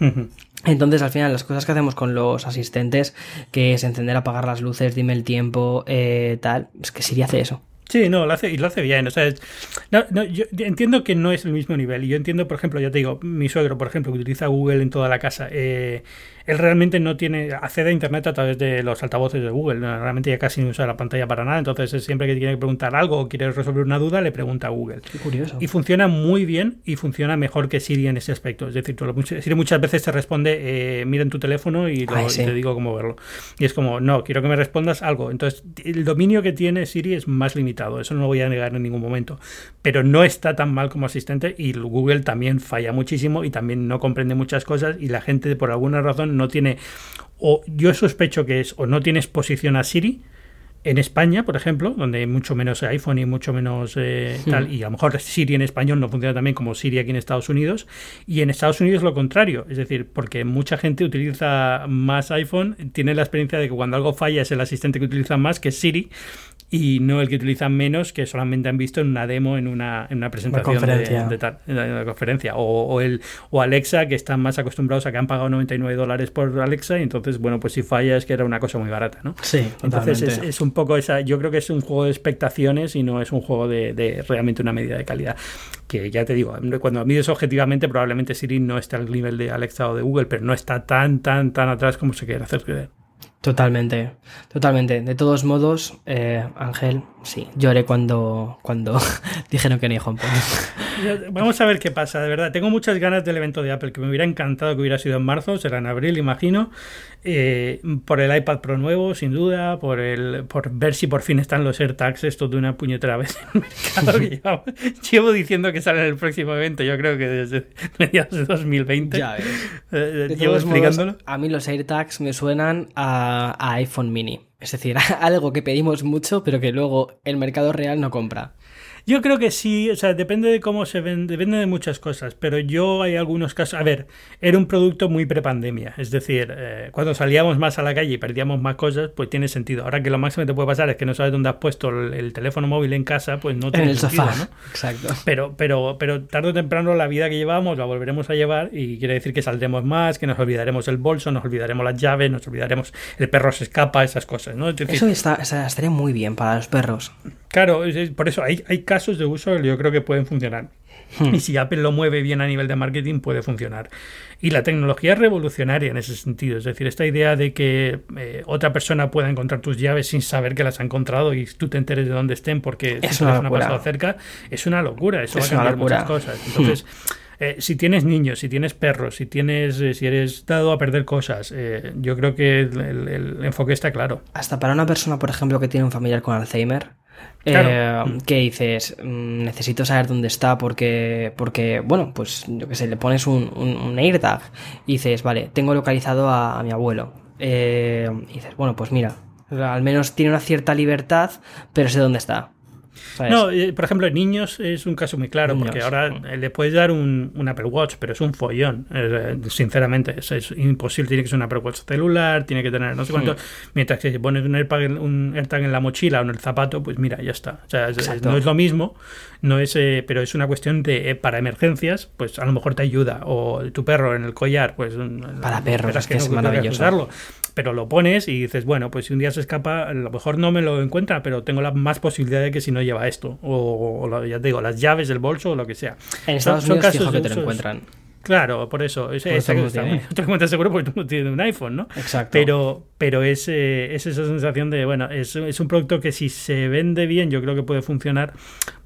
Entonces, al final, las cosas que hacemos con los asistentes, que es encender, apagar las luces, dime el tiempo, eh, tal, es que Siri hace eso. Sí, no, lo hace, y lo hace bien. O sea, no, no, yo entiendo que no es el mismo nivel. Y yo entiendo, por ejemplo, ya te digo, mi suegro, por ejemplo, que utiliza Google en toda la casa. Eh, él realmente no tiene, accede a Internet a través de los altavoces de Google. Realmente ya casi no usa la pantalla para nada. Entonces, siempre que tiene que preguntar algo o quiere resolver una duda, le pregunta a Google. Qué curioso. Y funciona muy bien y funciona mejor que Siri en ese aspecto. Es decir, Siri muchas veces te responde, eh, mira en tu teléfono y, te digo cómo verlo. Y es como, no, quiero que me respondas algo. Entonces, el dominio que tiene Siri es más limitado. Eso no lo voy a negar en ningún momento. Pero no está tan mal como asistente y Google también falla muchísimo y también no comprende muchas cosas y la gente por alguna razón no tiene o yo sospecho que es o no tiene exposición a Siri en España, por ejemplo, donde hay mucho menos iPhone y mucho menos eh, tal, y a lo mejor Siri en español no funciona también como Siri aquí en Estados Unidos, y en Estados Unidos lo contrario, es decir, porque mucha gente utiliza más iPhone, tiene la experiencia de que cuando algo falla es el asistente que utiliza más que Siri, y no el que utilizan menos que solamente han visto en una demo en una, en una presentación conferencia. De, tal, en una conferencia o, el o Alexa que están más acostumbrados a que han pagado 99 dólares por Alexa y entonces bueno pues si falla es que era una cosa muy barata ¿no? Sí, entonces es, es, un poco esa yo creo que es un juego de expectaciones y no es un juego de, de realmente una medida de calidad que ya te digo cuando mides objetivamente probablemente Siri no está al nivel de Alexa o de Google pero no está tan tan tan atrás como se quiere hacer creer Totalmente, totalmente. De todos modos, eh, Ángel, sí, lloré cuando, cuando dijeron que no hay HomePod. Vamos a ver qué pasa, de verdad. Tengo muchas ganas del evento de Apple, que me hubiera encantado que hubiera sido en marzo, será en abril, imagino. Eh, por el iPad Pro nuevo, sin duda, por el por ver si por fin están los AirTags, esto de una puñetera vez en el mercado. llevo, diciendo que sale en el próximo evento, yo creo que desde mediados de 2020. Ya eh, llevo explicándolo. a mí los AirTags me suenan a a, iPhone mini. Es decir, algo que pedimos mucho, pero que luego el mercado real no compra. Yo creo que sí, o sea, depende de cómo se vende, depende de muchas cosas, pero yo hay algunos casos, a ver, era un producto muy prepandemia, es decir, eh, cuando salíamos más a la calle y perdíamos más cosas, pues tiene sentido. Ahora que lo máximo que te puede pasar es que no sabes dónde has puesto el, teléfono móvil en casa, pues no tiene En el sentido, sofá, ¿no? exacto. Pero, pero, pero tarde o temprano la vida que llevamos la volveremos a llevar y quiere decir que saldremos más, que nos olvidaremos el bolso, nos olvidaremos las llaves, nos olvidaremos el perro se escapa, esas cosas, ¿no? Eso está, estaría muy bien para los perros. Claro, por eso hay, hay casos de uso que yo creo que pueden funcionar. Hmm. Y si Apple lo mueve bien a nivel de marketing, puede funcionar. Y la tecnología es revolucionaria en ese sentido. Es decir, esta idea de que eh, otra persona pueda encontrar tus llaves sin saber que las ha encontrado y tú te enteres de dónde estén porque es una ha pasado cerca, es una locura. Eso va a cambiar muchas cosas. Entonces. Eh, si tienes niños, si tienes perros, si tienes, eh, si eres dado a perder cosas, yo creo que el, enfoque está claro. Hasta para una persona, por ejemplo, que tiene un familiar con Alzheimer, eh, que dices, mm, necesito saber dónde está porque, porque bueno, pues yo que sé, le pones un, un, AirTag y dices, vale, tengo localizado a, mi abuelo. Eh, y dices, bueno, pues mira, al menos tiene una cierta libertad, pero sé dónde está. No, eh, por ejemplo, en niños es un caso muy claro, porque ahora mm. le puedes dar un, Apple Watch, pero es un follón, eh, sinceramente. Es, imposible, tiene que ser un Apple Watch celular, tiene que tener no sé cuánto. Mm. Mientras que si pones un AirTag, un AirTag en la mochila o en el zapato, pues mira, ya está. O sea, no es lo mismo, no es, eh, pero es una cuestión de para emergencias, pues a lo mejor te ayuda. O tu perro en el collar, pues. Para perros, es que, es maravilloso. Usarlo pero lo pones y dices, bueno, pues si un día se escapa, a lo mejor no me lo encuentra, pero tengo la más posibilidad de que si no lleva esto, o, ya te digo, las llaves del bolso o lo que sea. En Estados son, Unidos casos que te lo encuentran. Claro, por eso. Es, es, te encuentras seguro porque tú no tienes un iPhone, ¿no? Exacto. Pero, pero es, eh, es esa sensación de, bueno, es, es un producto que si se vende bien, yo creo que puede funcionar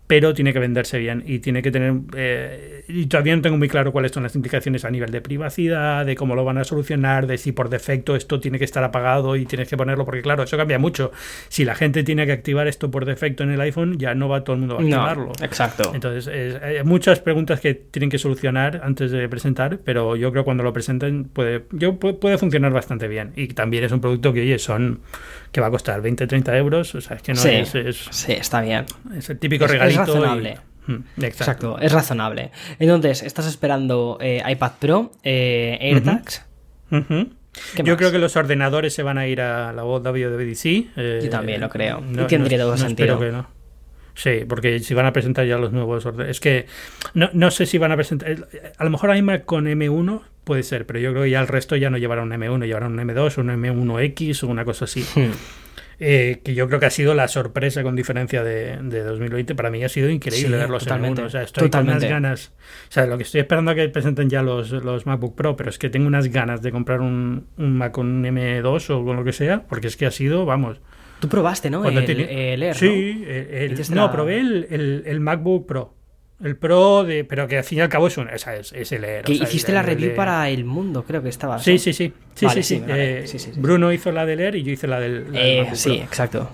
pero tiene que venderse bien y tiene que tener eh, y todavía no tengo muy claro cuáles son las implicaciones a nivel de privacidad de cómo lo van a solucionar de si por defecto esto tiene que estar apagado y tienes que ponerlo porque claro eso cambia mucho. Si la gente tiene que activar esto por defecto en el iPhone ya no va todo el mundo a activarlo. exacto. Entonces hay muchas preguntas que tienen que solucionar antes de presentar pero yo creo que cuando lo presenten puede yo puede, funcionar bastante bien. Y también es un producto que oye son que va a costar 20 30 euros o sea es que no es, sí está bien es el típico regalo es razonable. Mm, exacto. es razonable. Entonces, estás esperando eh, iPad Pro, eh, AirTags. Yo creo que los ordenadores se van a ir a la WWDC. Eh, Yo también lo creo. y tendría todo sentido. Que no. Sí, porque si van a presentar ya los nuevos ordenadores. Es que no, no, sé si van a presentar. A lo mejor iMac con M1 puede ser, pero yo creo que ya el resto ya no llevará un M1, llevará un M2, un M1X o una cosa así. Hmm. Eh, que yo creo que ha sido la sorpresa con diferencia de, 2020. Para mí ha sido increíble verlos totalmente, en O sea, estoy con unas ganas. O sea, lo que estoy esperando es que presenten ya los, los MacBook Pro, pero es que tengo unas ganas de comprar un, un Mac con M2 o con lo que sea, porque es que ha sido, vamos. Tú probaste, ¿no? El, el, Air, Sí, no, probé el, el MacBook Pro. El Pro, de, pero que al fin y al cabo es, un, es, es el Air. Que hiciste la review para El Mundo, creo que estaba. Sí, sí, sí. Sí, sí, eh, sí, sí, Bruno hizo la del Air y yo hice la del. Eh, sí, exacto.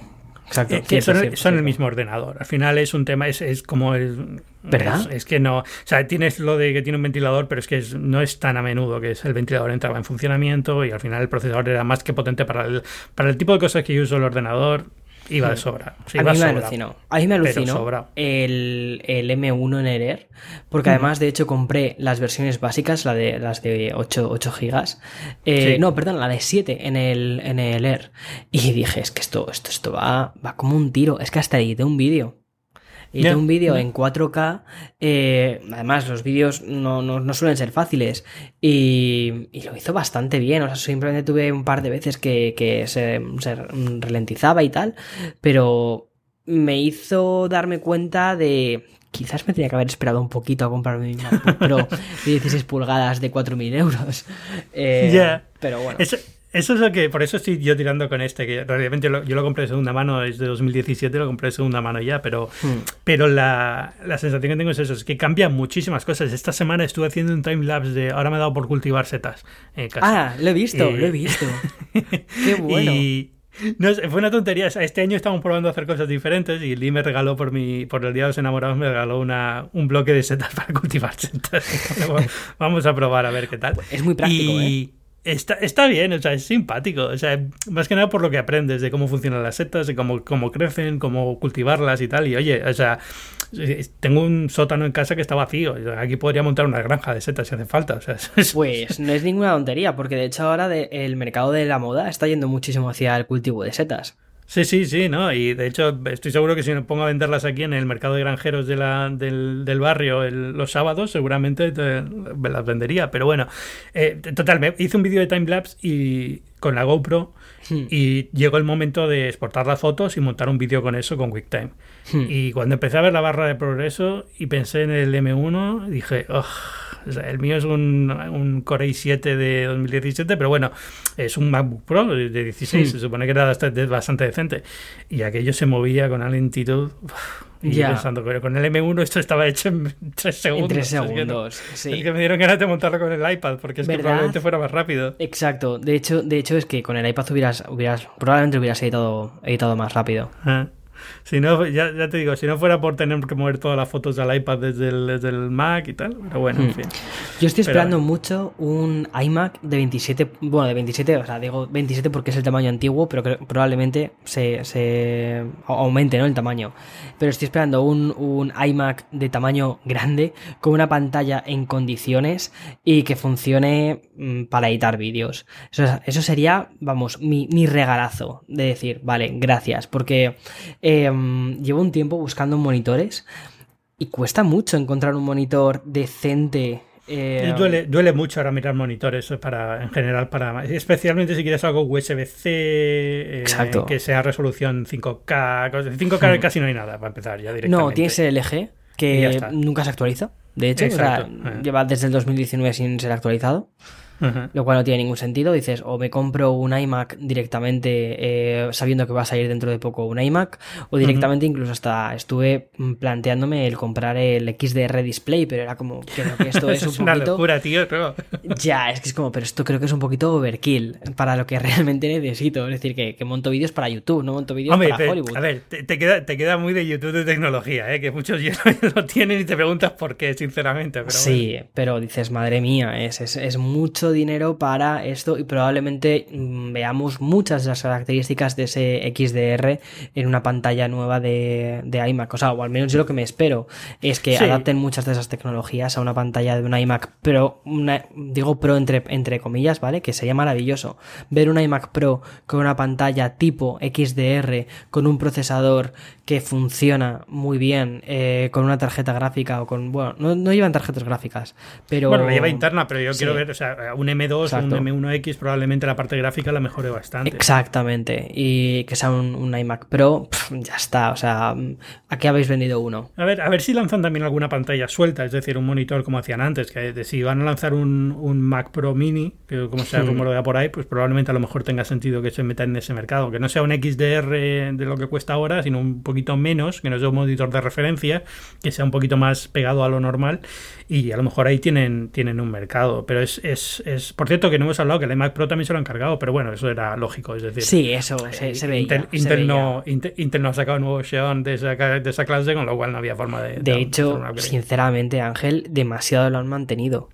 Exacto. Eh, son, el mismo ordenador. Al final es un tema, es, es como el. ¿Verdad? Es, que no. O sea, tienes lo de que tiene un ventilador, pero es que no es tan a menudo que es el ventilador entraba en funcionamiento y al final el procesador era más que potente para el, para el tipo de cosas que yo uso el ordenador. Iba de sobra. a, mí me alucinó. a mí me alucinó el, el, M1 en el Air, porque además, de hecho, compré las versiones básicas, la de, las de 8, 8 gigas. Eh, no, perdón, la de 7 en el, en el Air. Y dije, es que esto, esto, esto va, va como un tiro. Es que hasta edité un vídeo y un vídeo en 4K. Eh, además, los vídeos no, no, suelen ser fáciles. Y, lo hizo bastante bien. O sea, simplemente tuve un par de veces que, se, ralentizaba y tal. Pero me hizo darme cuenta de quizás me tenía que haber esperado un poquito a comprarme mi MacBook Pro de 16 pulgadas de 4.000 euros. Eh, Pero bueno. Eso es lo que, por eso estoy yo tirando con este, que realmente yo lo compré de segunda mano, es de 2017, lo compré de segunda mano ya, pero, hmm. pero la, la, sensación que tengo es eso, es que cambian muchísimas cosas. Esta semana estuve haciendo un time lapse de, ahora me he dado por cultivar setas casa. Ah, lo he visto, lo he visto. Qué bueno. Y, no, fue una tontería. Este año estamos probando hacer cosas diferentes y Lee me regaló por mi, por el Día de los Enamorados, me regaló una, un bloque de setas para cultivar setas. Vamos a probar a ver qué tal. Es muy práctico, ¿eh? Está, está bien, o sea, es simpático. O sea, más que nada por lo que aprendes de cómo funcionan las setas, de cómo, cómo crecen, cómo cultivarlas y tal. Y oye, o sea, tengo un sótano en casa que está vacío. Aquí podría montar una granja de setas si hace falta. O sea, Pues no es ninguna tontería, porque de hecho ahora el mercado de la moda está yendo muchísimo hacia el cultivo de setas. Sí, sí, sí, ¿no? Y de hecho estoy seguro que si me pongo a venderlas aquí en el mercado de granjeros de la, del, del barrio los sábados, seguramente me las vendería. Pero bueno, eh, total, me hice un vídeo de timelapse y con la GoPro hmm. y llegó el momento de exportar las fotos y montar un vídeo con eso con QuickTime. Hmm. Y cuando empecé a ver la barra de progreso y pensé en el M1, dije, el mío es un, un Core i7 de 2017, pero bueno, es un MacBook Pro de 16, hmm. se supone que era bastante, bastante decente. Y aquello se movía con una lentitud. Y ya. pensando, pero con el M1 esto estaba hecho en 3 segundos. En 3 segundos, sí. Es que me dieron ganas de montarlo con el iPad, porque es que probablemente fuera más rápido. Exacto. De hecho, de hecho es que con el iPad hubieras, hubieras probablemente hubieras editado, editado más rápido. Ah. Si no, ya, ya, te digo, si no fuera por tener que mover todas las fotos al iPad desde el, desde el Mac y tal, pero bueno, en hmm. fin. Yo estoy esperando mucho un iMac de 27, bueno, de 27, o sea, digo 27 porque es el tamaño antiguo, pero probablemente se, se, aumente, ¿no? El tamaño. Pero estoy esperando un, un iMac de tamaño grande, con una pantalla en condiciones y que funcione mm, para editar vídeos. Eso, eso sería, vamos, mi, mi regalazo de decir, vale, gracias, porque em, llevo un tiempo buscando monitores y cuesta mucho encontrar un monitor decente. Eh, duele, duele, mucho ahora mirar monitores para, en general, para especialmente si quieres algo USB-C, eh, que sea resolución 5K. 5K hmm. casi no hay nada para empezar ya directamente. No, tienes el LG, que nunca se actualiza. De hecho, eh. lleva desde el 2019 sin ser actualizado lo cual no tiene ningún sentido. Dices, o me compro un iMac directamente eh, sabiendo que va a salir dentro de poco un iMac, o directamente incluso hasta estuve planteándome el comprar el XDR Display, pero era como, creo que esto es, un una locura, tío. Ya, es que es como, pero esto creo que es un poquito overkill para lo que realmente necesito. Es decir, que, monto vídeos para YouTube, no monto vídeos para Hollywood. A ver, te, queda, te queda muy de YouTube de tecnología, ¿eh? que muchos ya lo tienen y te preguntas por qué, sinceramente. Pero sí, pero dices, madre mía, es, es, es mucho dinero para esto y probablemente mm, veamos muchas de las características de ese XDR en una pantalla nueva de, de iMac. O sea, o al menos yo lo que me espero es que adapten muchas de esas tecnologías a una pantalla de un iMac Pro, digo Pro entre, entre comillas, ¿vale? Que sería maravilloso. Ver un iMac Pro con una pantalla tipo XDR, con un procesador que funciona muy bien, eh, con una tarjeta gráfica o con. Bueno, no, llevan tarjetas gráficas, pero. Bueno, la lleva interna, pero yo quiero ver, o sea, un M2 o un M1X, probablemente la parte gráfica la mejore bastante. Exactamente. Y que sea un, iMac Pro, ya está. O sea, ¿a qué habéis vendido uno? A ver, a ver si lanzan también alguna pantalla suelta, es decir, un monitor como hacían antes, que si van a lanzar un, Mac Pro Mini, que como se hmm. rumorea por ahí, pues probablemente a lo mejor tenga sentido que se meta en ese mercado. Que no sea un XDR de lo que cuesta ahora, sino un poquito menos, que no sea un monitor de referencia, que sea un poquito más pegado a lo normal y a lo mejor ahí tienen, tienen un mercado. Pero es, es, es, por cierto, que no hemos hablado que el iMac Pro también se lo han cargado, pero bueno, eso era lógico. Es decir, sí, eso se, se veía. Intel, No, Intel, no, ha sacado nuevo Xeon de esa, de esa clase, con lo cual no había forma de. De, hecho, sinceramente, Ángel, demasiado lo han mantenido.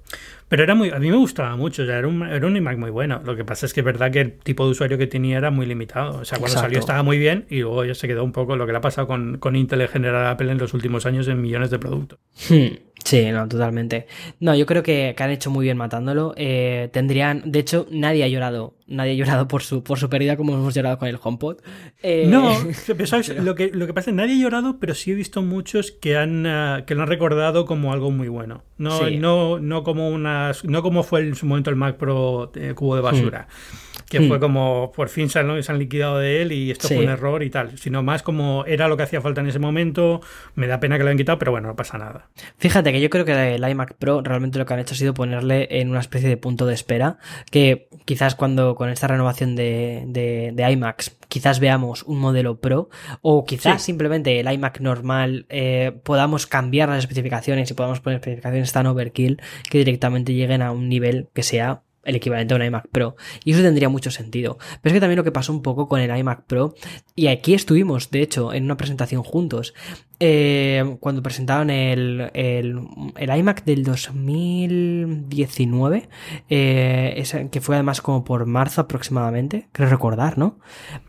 Pero era muy, a mí me gustaba mucho, ya era un, era un iMac muy bueno. Lo que pasa es que es verdad que el tipo de usuario que tenía era muy limitado. O sea, cuando salió estaba muy bien y luego ya se quedó un poco lo que le ha pasado con, con Intel en general Apple en los últimos años en millones de productos. Hmm. Sí, no, totalmente. No, yo creo que, han hecho muy bien matándolo. Eh, tendrían, de hecho, nadie ha llorado. Nadie ha llorado por su, por su pérdida como hemos llorado con el HomePod. Eh, no, Lo, que, lo que pasa es que nadie ha llorado, pero sí he visto muchos que han, ah, que lo han recordado como algo muy bueno. No, no, no como unas, no como fue en su momento el Mac Pro eh, cubo de basura. Hmm que fue hmm. como por fin se han, se han, liquidado de él y esto fue un error y tal, sino más como era lo que hacía falta en ese momento, me da pena que lo hayan quitado, pero bueno, no pasa nada. Fíjate que yo creo que el iMac Pro realmente lo que han hecho ha sido ponerle en una especie de punto de espera, que quizás cuando con esta renovación de, de, iMacs quizás veamos un modelo Pro o quizás simplemente el iMac normal eh, podamos cambiar las especificaciones y podamos poner especificaciones tan overkill que directamente lleguen a un nivel que sea el equivalente a un iMac Pro. Y eso tendría mucho sentido. Pero es que también lo que pasó un poco con el iMac Pro, y aquí estuvimos, de hecho, en una presentación juntos, eh, cuando presentaron el, el, iMac del 2019, eh, que fue además como por marzo aproximadamente, creo recordar, ¿no?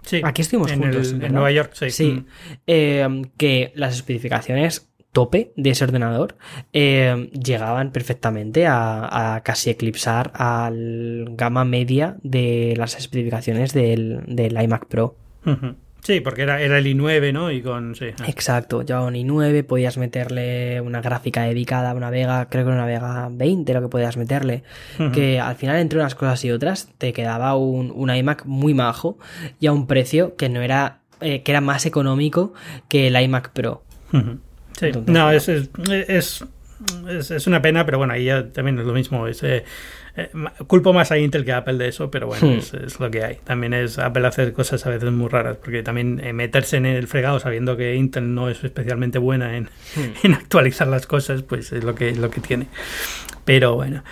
Sí. Aquí estuvimos juntos. en Nueva York, sí. Sí. Eh, que las especificaciones tope de ese ordenador eh, llegaban perfectamente a, casi eclipsar al gama media de las especificaciones del, iMac Pro. Sí, porque era, era, el i9, ¿no? Y con. Sí. Exacto, ya un i9, podías meterle una gráfica dedicada a una Vega, creo que era una Vega 20 lo que podías meterle. Que al final, entre unas cosas y otras, te quedaba un, iMac muy majo y a un precio que no era. Eh, que era más económico que el iMac Pro. Sí, no, es, es, es, es, una pena, pero bueno, ahí ya también es lo mismo. Es, eh, eh, culpo más a Intel que a Apple de eso, pero bueno, hmm. es, lo que hay. También es Apple hacer cosas a veces muy raras, porque también eh, meterse en el fregado sabiendo que Intel no es especialmente buena en, hmm. en actualizar las cosas, pues es lo que, lo que tiene. Pero bueno.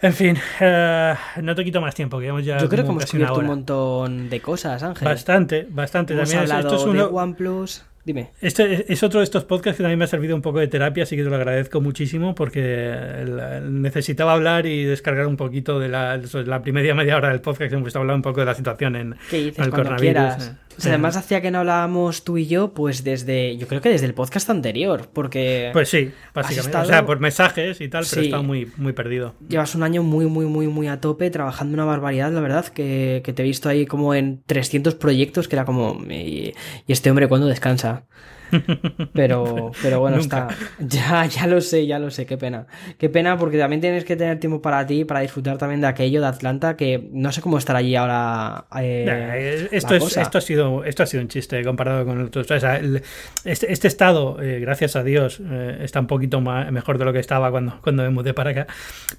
En fin, eh, no te quito más tiempo, que ya Yo creo que hemos cubierto un montón de cosas, Ángel. Bastante, bastante. Hemos También es- hablado esto es de uno, OnePlus. Dime. Este es otro de estos podcasts que también me ha servido un poco de terapia, así que te lo agradezco muchísimo porque necesitaba hablar y descargar un poquito de la, la primera media hora del podcast que hemos estado hablando un poco de la situación en, ¿Qué dices el coronavirus. quieras? Además hacía que no hablábamos tú y yo, pues desde, yo creo que desde el podcast anterior, porque Pues sí, básicamente. estado- O sea, por mensajes y tal, pero he estado muy, muy perdido. llevas un año muy, muy, muy, muy a tope, trabajando una barbaridad, la verdad, que, que te he visto ahí como en 300 proyectos, que era como, y, y este hombre cuando descansa. Pero, pero bueno, está. Ya, ya lo sé, ya lo sé, qué pena. Qué pena porque también tienes que tener tiempo para ti, para disfrutar también de aquello de Atlanta, que no sé cómo estar allí ahora. eh, eh, esto, es, esto, ha sido, esto ha sido un chiste comparado con otros. O sea, el- este, este estado, eh, gracias a Dios, eh, está un poquito ma- mejor de lo que estaba cuando, cuando me mudé para acá.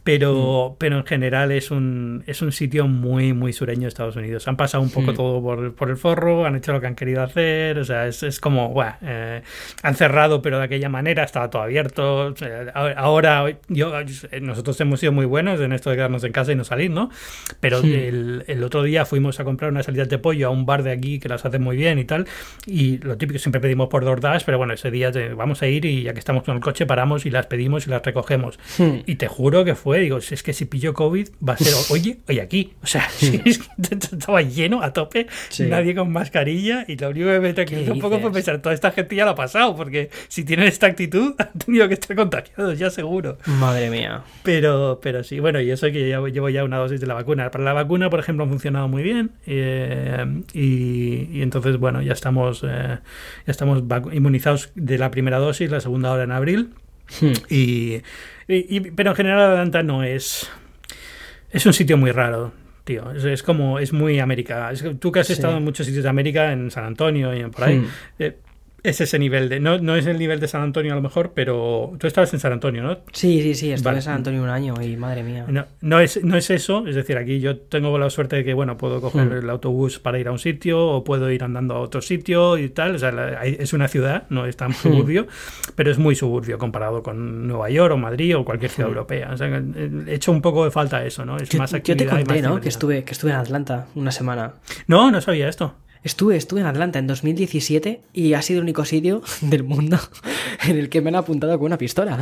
Pero, Mm. pero en general es un, es un sitio muy, muy sureño de Estados Unidos. Han pasado un poco Mm. todo por, por el forro, han hecho lo que han querido hacer. O sea, es, es como, buah, eh, han cerrado, pero de aquella manera, estaba todo abierto. Ahora, yo, nosotros hemos sido muy buenos en esto de quedarnos en casa y no salir, ¿no? Pero Hmm. el, el otro día fuimos a comprar unas salidas de pollo a un bar de aquí que las hacen muy bien y tal. Y lo típico siempre pedimos por DoorDash, pero bueno, ese día te- vamos a ir y ya que estamos con el coche paramos y las pedimos y las recogemos. Hmm. Y te juro que fue, digo, si es que si pillo COVID va a ser, oye, hoy aquí. O sea, si es que estaba lleno a tope, Sí. nadie con mascarilla y lo único que me tranquilizó un poco fue pensar, toda esta gente ya lo ha pasado, porque si tienen esta actitud han tenido que estar contagiados, ya seguro. Madre mía. Pero, pero sí, bueno, y eso que ya llevo ya una dosis de la vacuna. Para la vacuna, por ejemplo, ha funcionado muy bien. eh, y, y entonces, bueno, ya estamos, eh, ya estamos inmunizados de la primera dosis, la segunda ahora en abril. Hmm. Y, pero en general Atlanta no es. Es un sitio muy raro, tío. Es, es como. Es muy América. Es tú que has Sí. estado en muchos sitios de América, en San Antonio y por ahí. Hmm. eh, es ese nivel de. No, no es el nivel de San Antonio a lo mejor, pero. Tú estabas en San Antonio, ¿no? Sí, sí, sí, estuve Vale. en San Antonio un año y madre mía. No, no, es, no es eso, es decir, aquí yo tengo la suerte de que, bueno, puedo coger Hmm. el autobús para ir a un sitio o puedo ir andando a otro sitio y tal. O sea, la- es una ciudad, no es tan Hmm. suburbio, pero es muy suburbio comparado con Nueva York o Madrid o cualquier Hmm. ciudad europea. O sea, que, eh, he hecho un poco de falta eso, ¿no? Es Yo, más yo actividad te y más conté, ¿no? Que estuve, que estuve en Atlanta una semana. No, no sabía esto. Estuve, estuve en Atlanta en 2017 y ha sido el único sitio del mundo en el que me han apuntado con una pistola.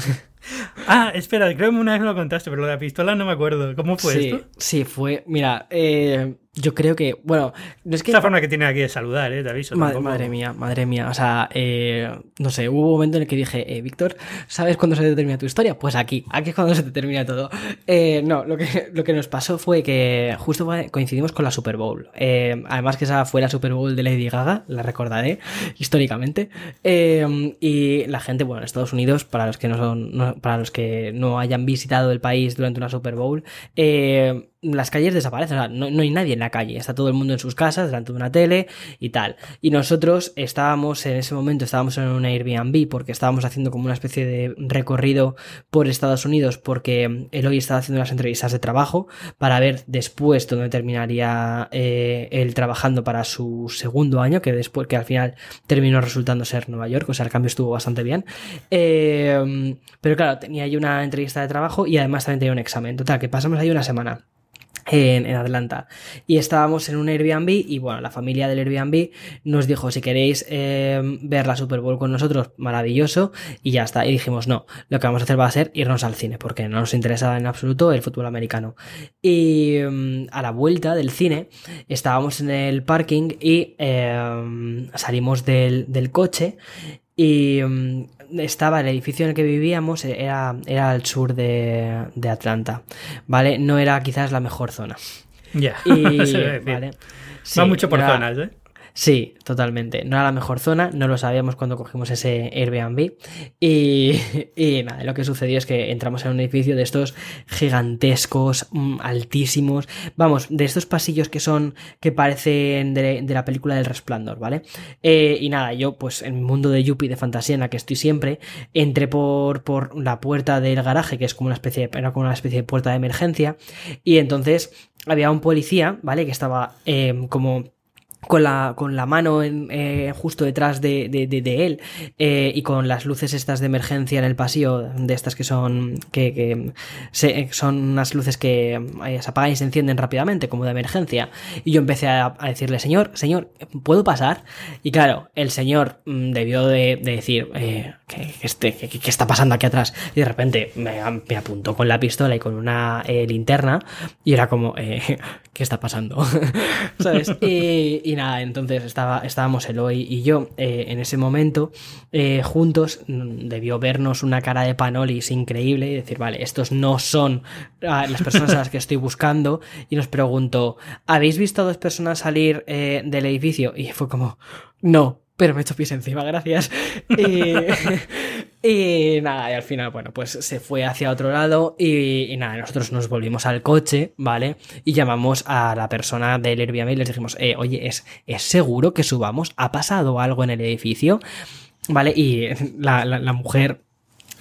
Ah, espera, creo que una vez me lo contaste, pero lo de la pistola no me acuerdo. ¿Cómo fue sí, esto? sí, fue. Mira, eh, yo creo que. Bueno, no es que. Esta forma que tiene aquí de saludar, ¿eh? Te aviso. Ma- tampoco- Madre mía, madre mía. O sea, eh, no sé, hubo un momento en el que dije, eh, Víctor, ¿sabes cuándo se te termina tu historia? Pues aquí, aquí es cuando se te termina todo. Eh, no, lo que, lo que nos pasó fue que justo coincidimos con la Super Bowl. Eh, además que esa fue la Super Bowl de Lady Gaga, la recordaré históricamente. Eh, y la gente, bueno, en Estados Unidos, para los que no son, no- para los que no hayan visitado el país durante una Super Bowl, eh, las calles desaparecen, o sea, no, no hay nadie en la calle, está todo el mundo en sus casas, delante de una tele y tal. Y nosotros estábamos en ese momento, estábamos en un Airbnb porque estábamos haciendo como una especie de recorrido por Estados Unidos porque Eloy estaba haciendo unas entrevistas de trabajo para ver después dónde terminaría eh, él trabajando para su segundo año, que después, que al final terminó resultando ser Nueva York, o sea, el cambio estuvo bastante bien. Eh, pero claro, tenía ahí una entrevista de trabajo y además también tenía un examen. Total, que pasamos ahí una semana en, en Atlanta. Y estábamos en un Airbnb y bueno, la familia del Airbnb nos dijo, si queréis eh, ver la Super Bowl con nosotros, maravilloso. Y ya está. Y dijimos, no, lo que vamos a hacer va a ser irnos al cine, porque no nos interesaba en absoluto el fútbol americano. Y mm, a la vuelta del cine, estábamos en el parking y eh, salimos del, del coche y mm, estaba el edificio en el que vivíamos, eh, era, era al sur de, de Atlanta, ¿vale? No era quizás la mejor zona. Ya. Y. ¿vale? Va mucho por era- zonas, ¿eh? Sí, totalmente. No era la mejor zona, no lo sabíamos cuando cogimos ese Airbnb. Y, y nada, lo que sucedió es que entramos en un edificio de estos gigantescos, mm, altísimos. Vamos, de estos pasillos que son, que parecen de, de la película del resplandor, ¿vale? Eh, y nada, yo, pues en mi mundo de Yuppie de fantasía en la que estoy siempre, entré por, por la puerta del garaje, que es como una especie de, una especie de puerta de emergencia. Y entonces había un policía, ¿vale? Que estaba eh, como con la, con la mano en, eh, justo detrás de, de, él eh, y con las luces estas de emergencia en el pasillo, de estas que son que, que se, son unas luces que eh, se apagan y se encienden rápidamente, como de emergencia. Y yo empecé a, a decirle, señor, señor, ¿puedo pasar? Y claro, el señor mm, debió de, de decir, eh, ¿qué, este, qué, está pasando aquí atrás? Y de repente me, me apuntó con la pistola y con una eh, linterna y era como, eh, ¿qué está pasando? ¿Sabes? Y, nada, entonces estaba, estábamos Eloy y yo eh, en ese momento juntos, mm, debió vernos una cara de panolis increíble y decir, vale, estos no son ah, las personas a las que estoy buscando y nos preguntó, ¿habéis visto a dos personas salir del edificio? Y fue como, no, pero me he hecho pies encima, gracias. Y, y, nada, y al final, bueno, pues se fue hacia otro lado y, y, nada, nosotros nos volvimos al coche, ¿vale? Y llamamos a la persona del Airbnb y les dijimos, eh, oye, ¿es, ¿es seguro que subamos? ¿Ha pasado algo en el edificio? ¿Vale? Y la, la, la mujer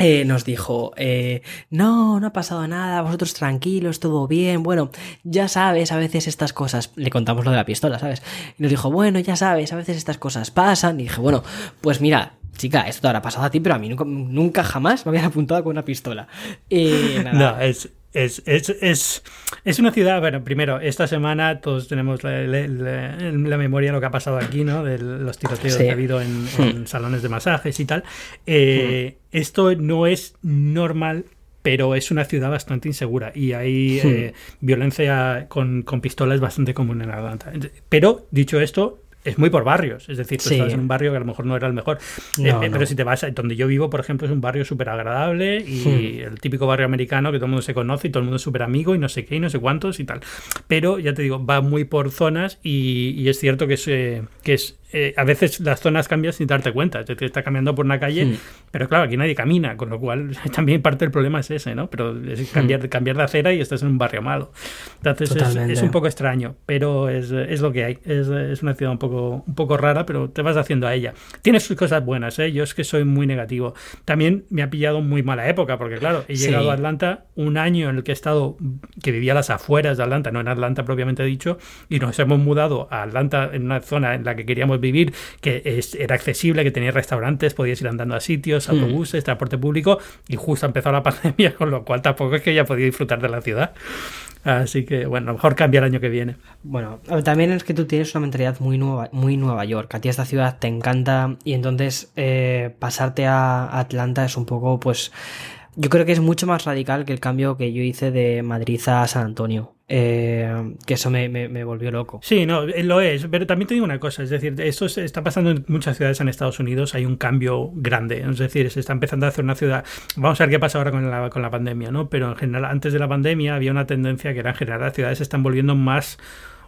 eh, nos dijo, eh, no, no ha pasado nada, vosotros tranquilos, todo bien, bueno, ya sabes, a veces estas cosas, le contamos lo de la pistola, ¿sabes? Y nos dijo, bueno, ya sabes, a veces estas cosas pasan, y dije, bueno, pues mira, chica, esto te habrá pasado a ti, pero a mí nunca, nunca jamás me habían apuntado con una pistola. Y nada. No, es, es, es, es, es, una ciudad, bueno, primero, esta semana todos tenemos la, la, la, la memoria de lo que ha pasado aquí, ¿no? De los tiroteos sí. que ha habido en, en, salones de masajes y tal. Eh, mm. Esto no es normal pero es una ciudad bastante insegura y hay sí. eh, violencia con, con pistolas bastante común en Atlanta. Pero, dicho esto, es muy por barrios, es decir, tú sí. estás en un barrio que a lo mejor no era el mejor, no, eh, pero si te vas, a, donde yo vivo, por ejemplo, es un barrio súper agradable y hmm. el típico barrio americano que todo el mundo se conoce y todo el mundo es súper amigo y no sé qué y no sé cuántos y tal, pero ya te digo, va muy por zonas y, y es cierto que es, eh, que es eh, a veces las zonas cambian sin darte cuenta. Es decir, está caminando por una calle, sí. pero claro, aquí nadie camina, con lo cual también parte del problema es ese, ¿no? Pero es cambiar, cambiar de acera y estás en un barrio malo. Entonces es, es, un poco extraño, pero es, es lo que hay. Es, es, una ciudad un poco, un poco rara, pero te vas haciendo a ella. Tiene sus cosas buenas, ¿eh? Yo es que soy muy negativo. También me ha pillado muy mala época, porque claro, he llegado sí. a Atlanta un año en el que he estado, que vivía a las afueras de Atlanta, no en Atlanta propiamente dicho, y nos hemos mudado a Atlanta en una zona en la que queríamos vivir, que es, era accesible, que tenía restaurantes, podías ir andando a sitios, Hmm. autobuses, transporte público, y justo ha empezado la pandemia, con lo cual tampoco es que haya podido disfrutar de la ciudad. Así que, bueno, a lo mejor cambia el año que viene. Bueno, también es que tú tienes una mentalidad muy nueva, muy Nueva York. A ti esta ciudad te encanta y entonces eh, pasarte a Atlanta es un poco, pues, yo creo que es mucho más radical que el cambio que yo hice de Madrid a San Antonio. Eh, que eso me, volvió loco. Sí, no, lo es, pero también te digo una cosa, es decir, esto está pasando en muchas ciudades en Estados Unidos, hay un cambio grande, es decir, se está empezando a hacer una ciudad, vamos a ver qué pasa ahora con la, con la pandemia, ¿no? Pero en general, antes de la pandemia había una tendencia que era en general las ciudades se están volviendo más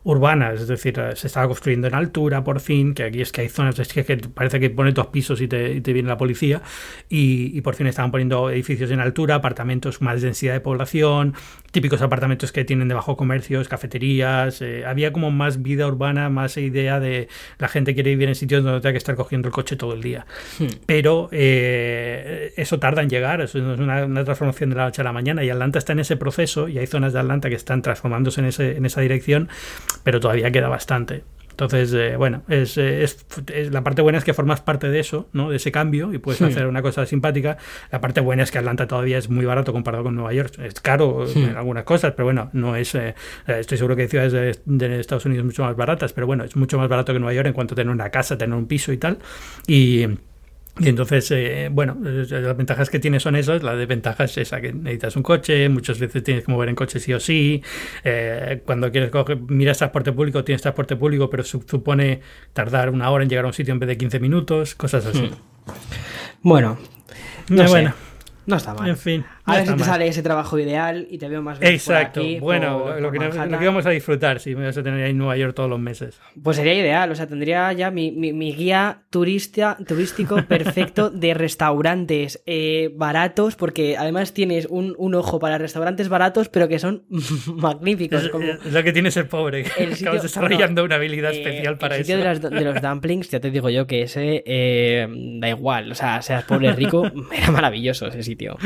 urbanas, es decir, se estaba construyendo en altura por fin, que aquí es que hay zonas es que, que parece que pone dos pisos y te, y te viene la policía, y, y, por fin estaban poniendo edificios en altura, apartamentos más densidad de población, típicos apartamentos que tienen debajo comercios, cafeterías, eh, había como más vida urbana, más idea de la gente quiere vivir en sitios donde tenga que estar cogiendo el coche todo el día. Hmm. Pero eh, eso tarda en llegar, eso es una, una, transformación de la noche a la mañana, y Atlanta está en ese proceso, y hay zonas de Atlanta que están transformándose en, ese, en esa dirección, pero todavía queda bastante. Entonces, eh, bueno, es, es, es, la parte buena es que formas parte de eso, ¿no? De ese cambio y puedes sí. hacer una cosa simpática. La parte buena es que Atlanta todavía es muy barato comparado con Nueva York. Es caro sí. en algunas cosas, pero bueno, no es. Eh, estoy seguro que hay ciudades de, de, Estados Unidos mucho más baratas, pero bueno, es mucho más barato que Nueva York en cuanto a tener una casa, tener un piso y tal. Y y entonces, eh, bueno, las ventajas que tiene son esas, la desventaja es esa, que necesitas un coche, muchas veces tienes que mover en coche sí o sí, eh, cuando quieres coger, miras transporte público, tienes transporte público, pero supone tardar una hora en llegar a un sitio en vez de 15 minutos, cosas así. Hmm. Bueno, no eh, sé. bueno. No está mal. En fin. A ver si te mal. sale ese trabajo ideal y te veo más bien Exacto. Por aquí, bueno, por, lo, que, lo, que, vamos a disfrutar, si me vas a tener ahí en Nueva York todos los meses. Pues sería ideal, o sea, tendría ya mi, mi, mi guía turista, turístico perfecto de restaurantes eh, baratos, porque además tienes un, un, ojo para restaurantes baratos, pero que son magníficos. Es, como es lo que tiene ser pobre, que sitio, acabas desarrollando no, una habilidad eh, especial para el eso. De, las, de los dumplings, ya te digo yo que ese eh, da igual, o sea, seas pobre o rico, era maravilloso ese sitio.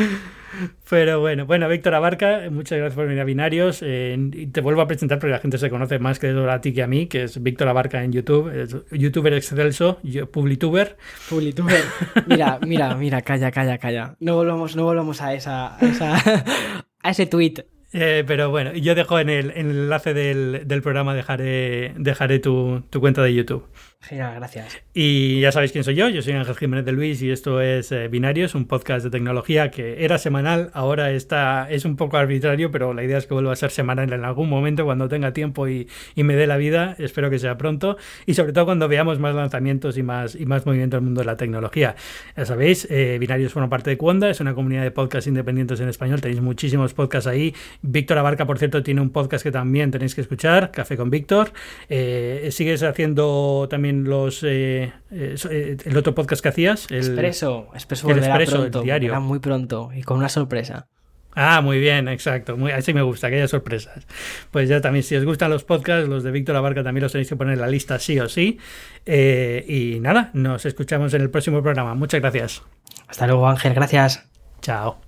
Pero bueno, bueno, Víctor Abarca, muchas gracias por venir a Binarios. Eh, te vuelvo a presentar porque la gente se conoce más que a ti que a mí, que es Víctor Abarca en YouTube, es youtuber excelso, publituber. Publituber. Mira, mira, mira, calla, calla, calla. No volvamos, no volvamos a esa, a, esa, a ese tweet. Eh, pero bueno, yo dejo en el, enlace del, programa, dejaré, dejaré tu, tu cuenta de YouTube. Genial, gracias. Y ya sabéis quién soy yo, yo soy Ángel Jiménez de Luis y esto es eh, Binarios, un podcast de tecnología que era semanal, ahora está, es un poco arbitrario, pero la idea es que vuelva a ser semanal en algún momento cuando tenga tiempo y, me dé la vida, espero que sea pronto, y sobre todo cuando veamos más lanzamientos y más, y más movimiento en el mundo de la tecnología. Ya sabéis, eh, Binarios forma parte de Cuonda, es una comunidad de podcasts independientes en español, tenéis muchísimos podcasts ahí. Víctor Abarca, por cierto, tiene un podcast que también tenéis que escuchar, Café con Víctor. Eh, sigues haciendo también los eh, eh, eh, el otro podcast que hacías. El, Expreso, Expreso el pronto, diario. muy pronto y con una sorpresa. Ah, muy bien, exacto. Muy, así me gusta, que haya sorpresas. Pues ya también, si os gustan los podcasts, los de Víctor Abarca también los tenéis que poner en la lista sí o sí. y nada, nos escuchamos en el próximo programa. Muchas gracias. Hasta luego, Ángel. Gracias. Chao.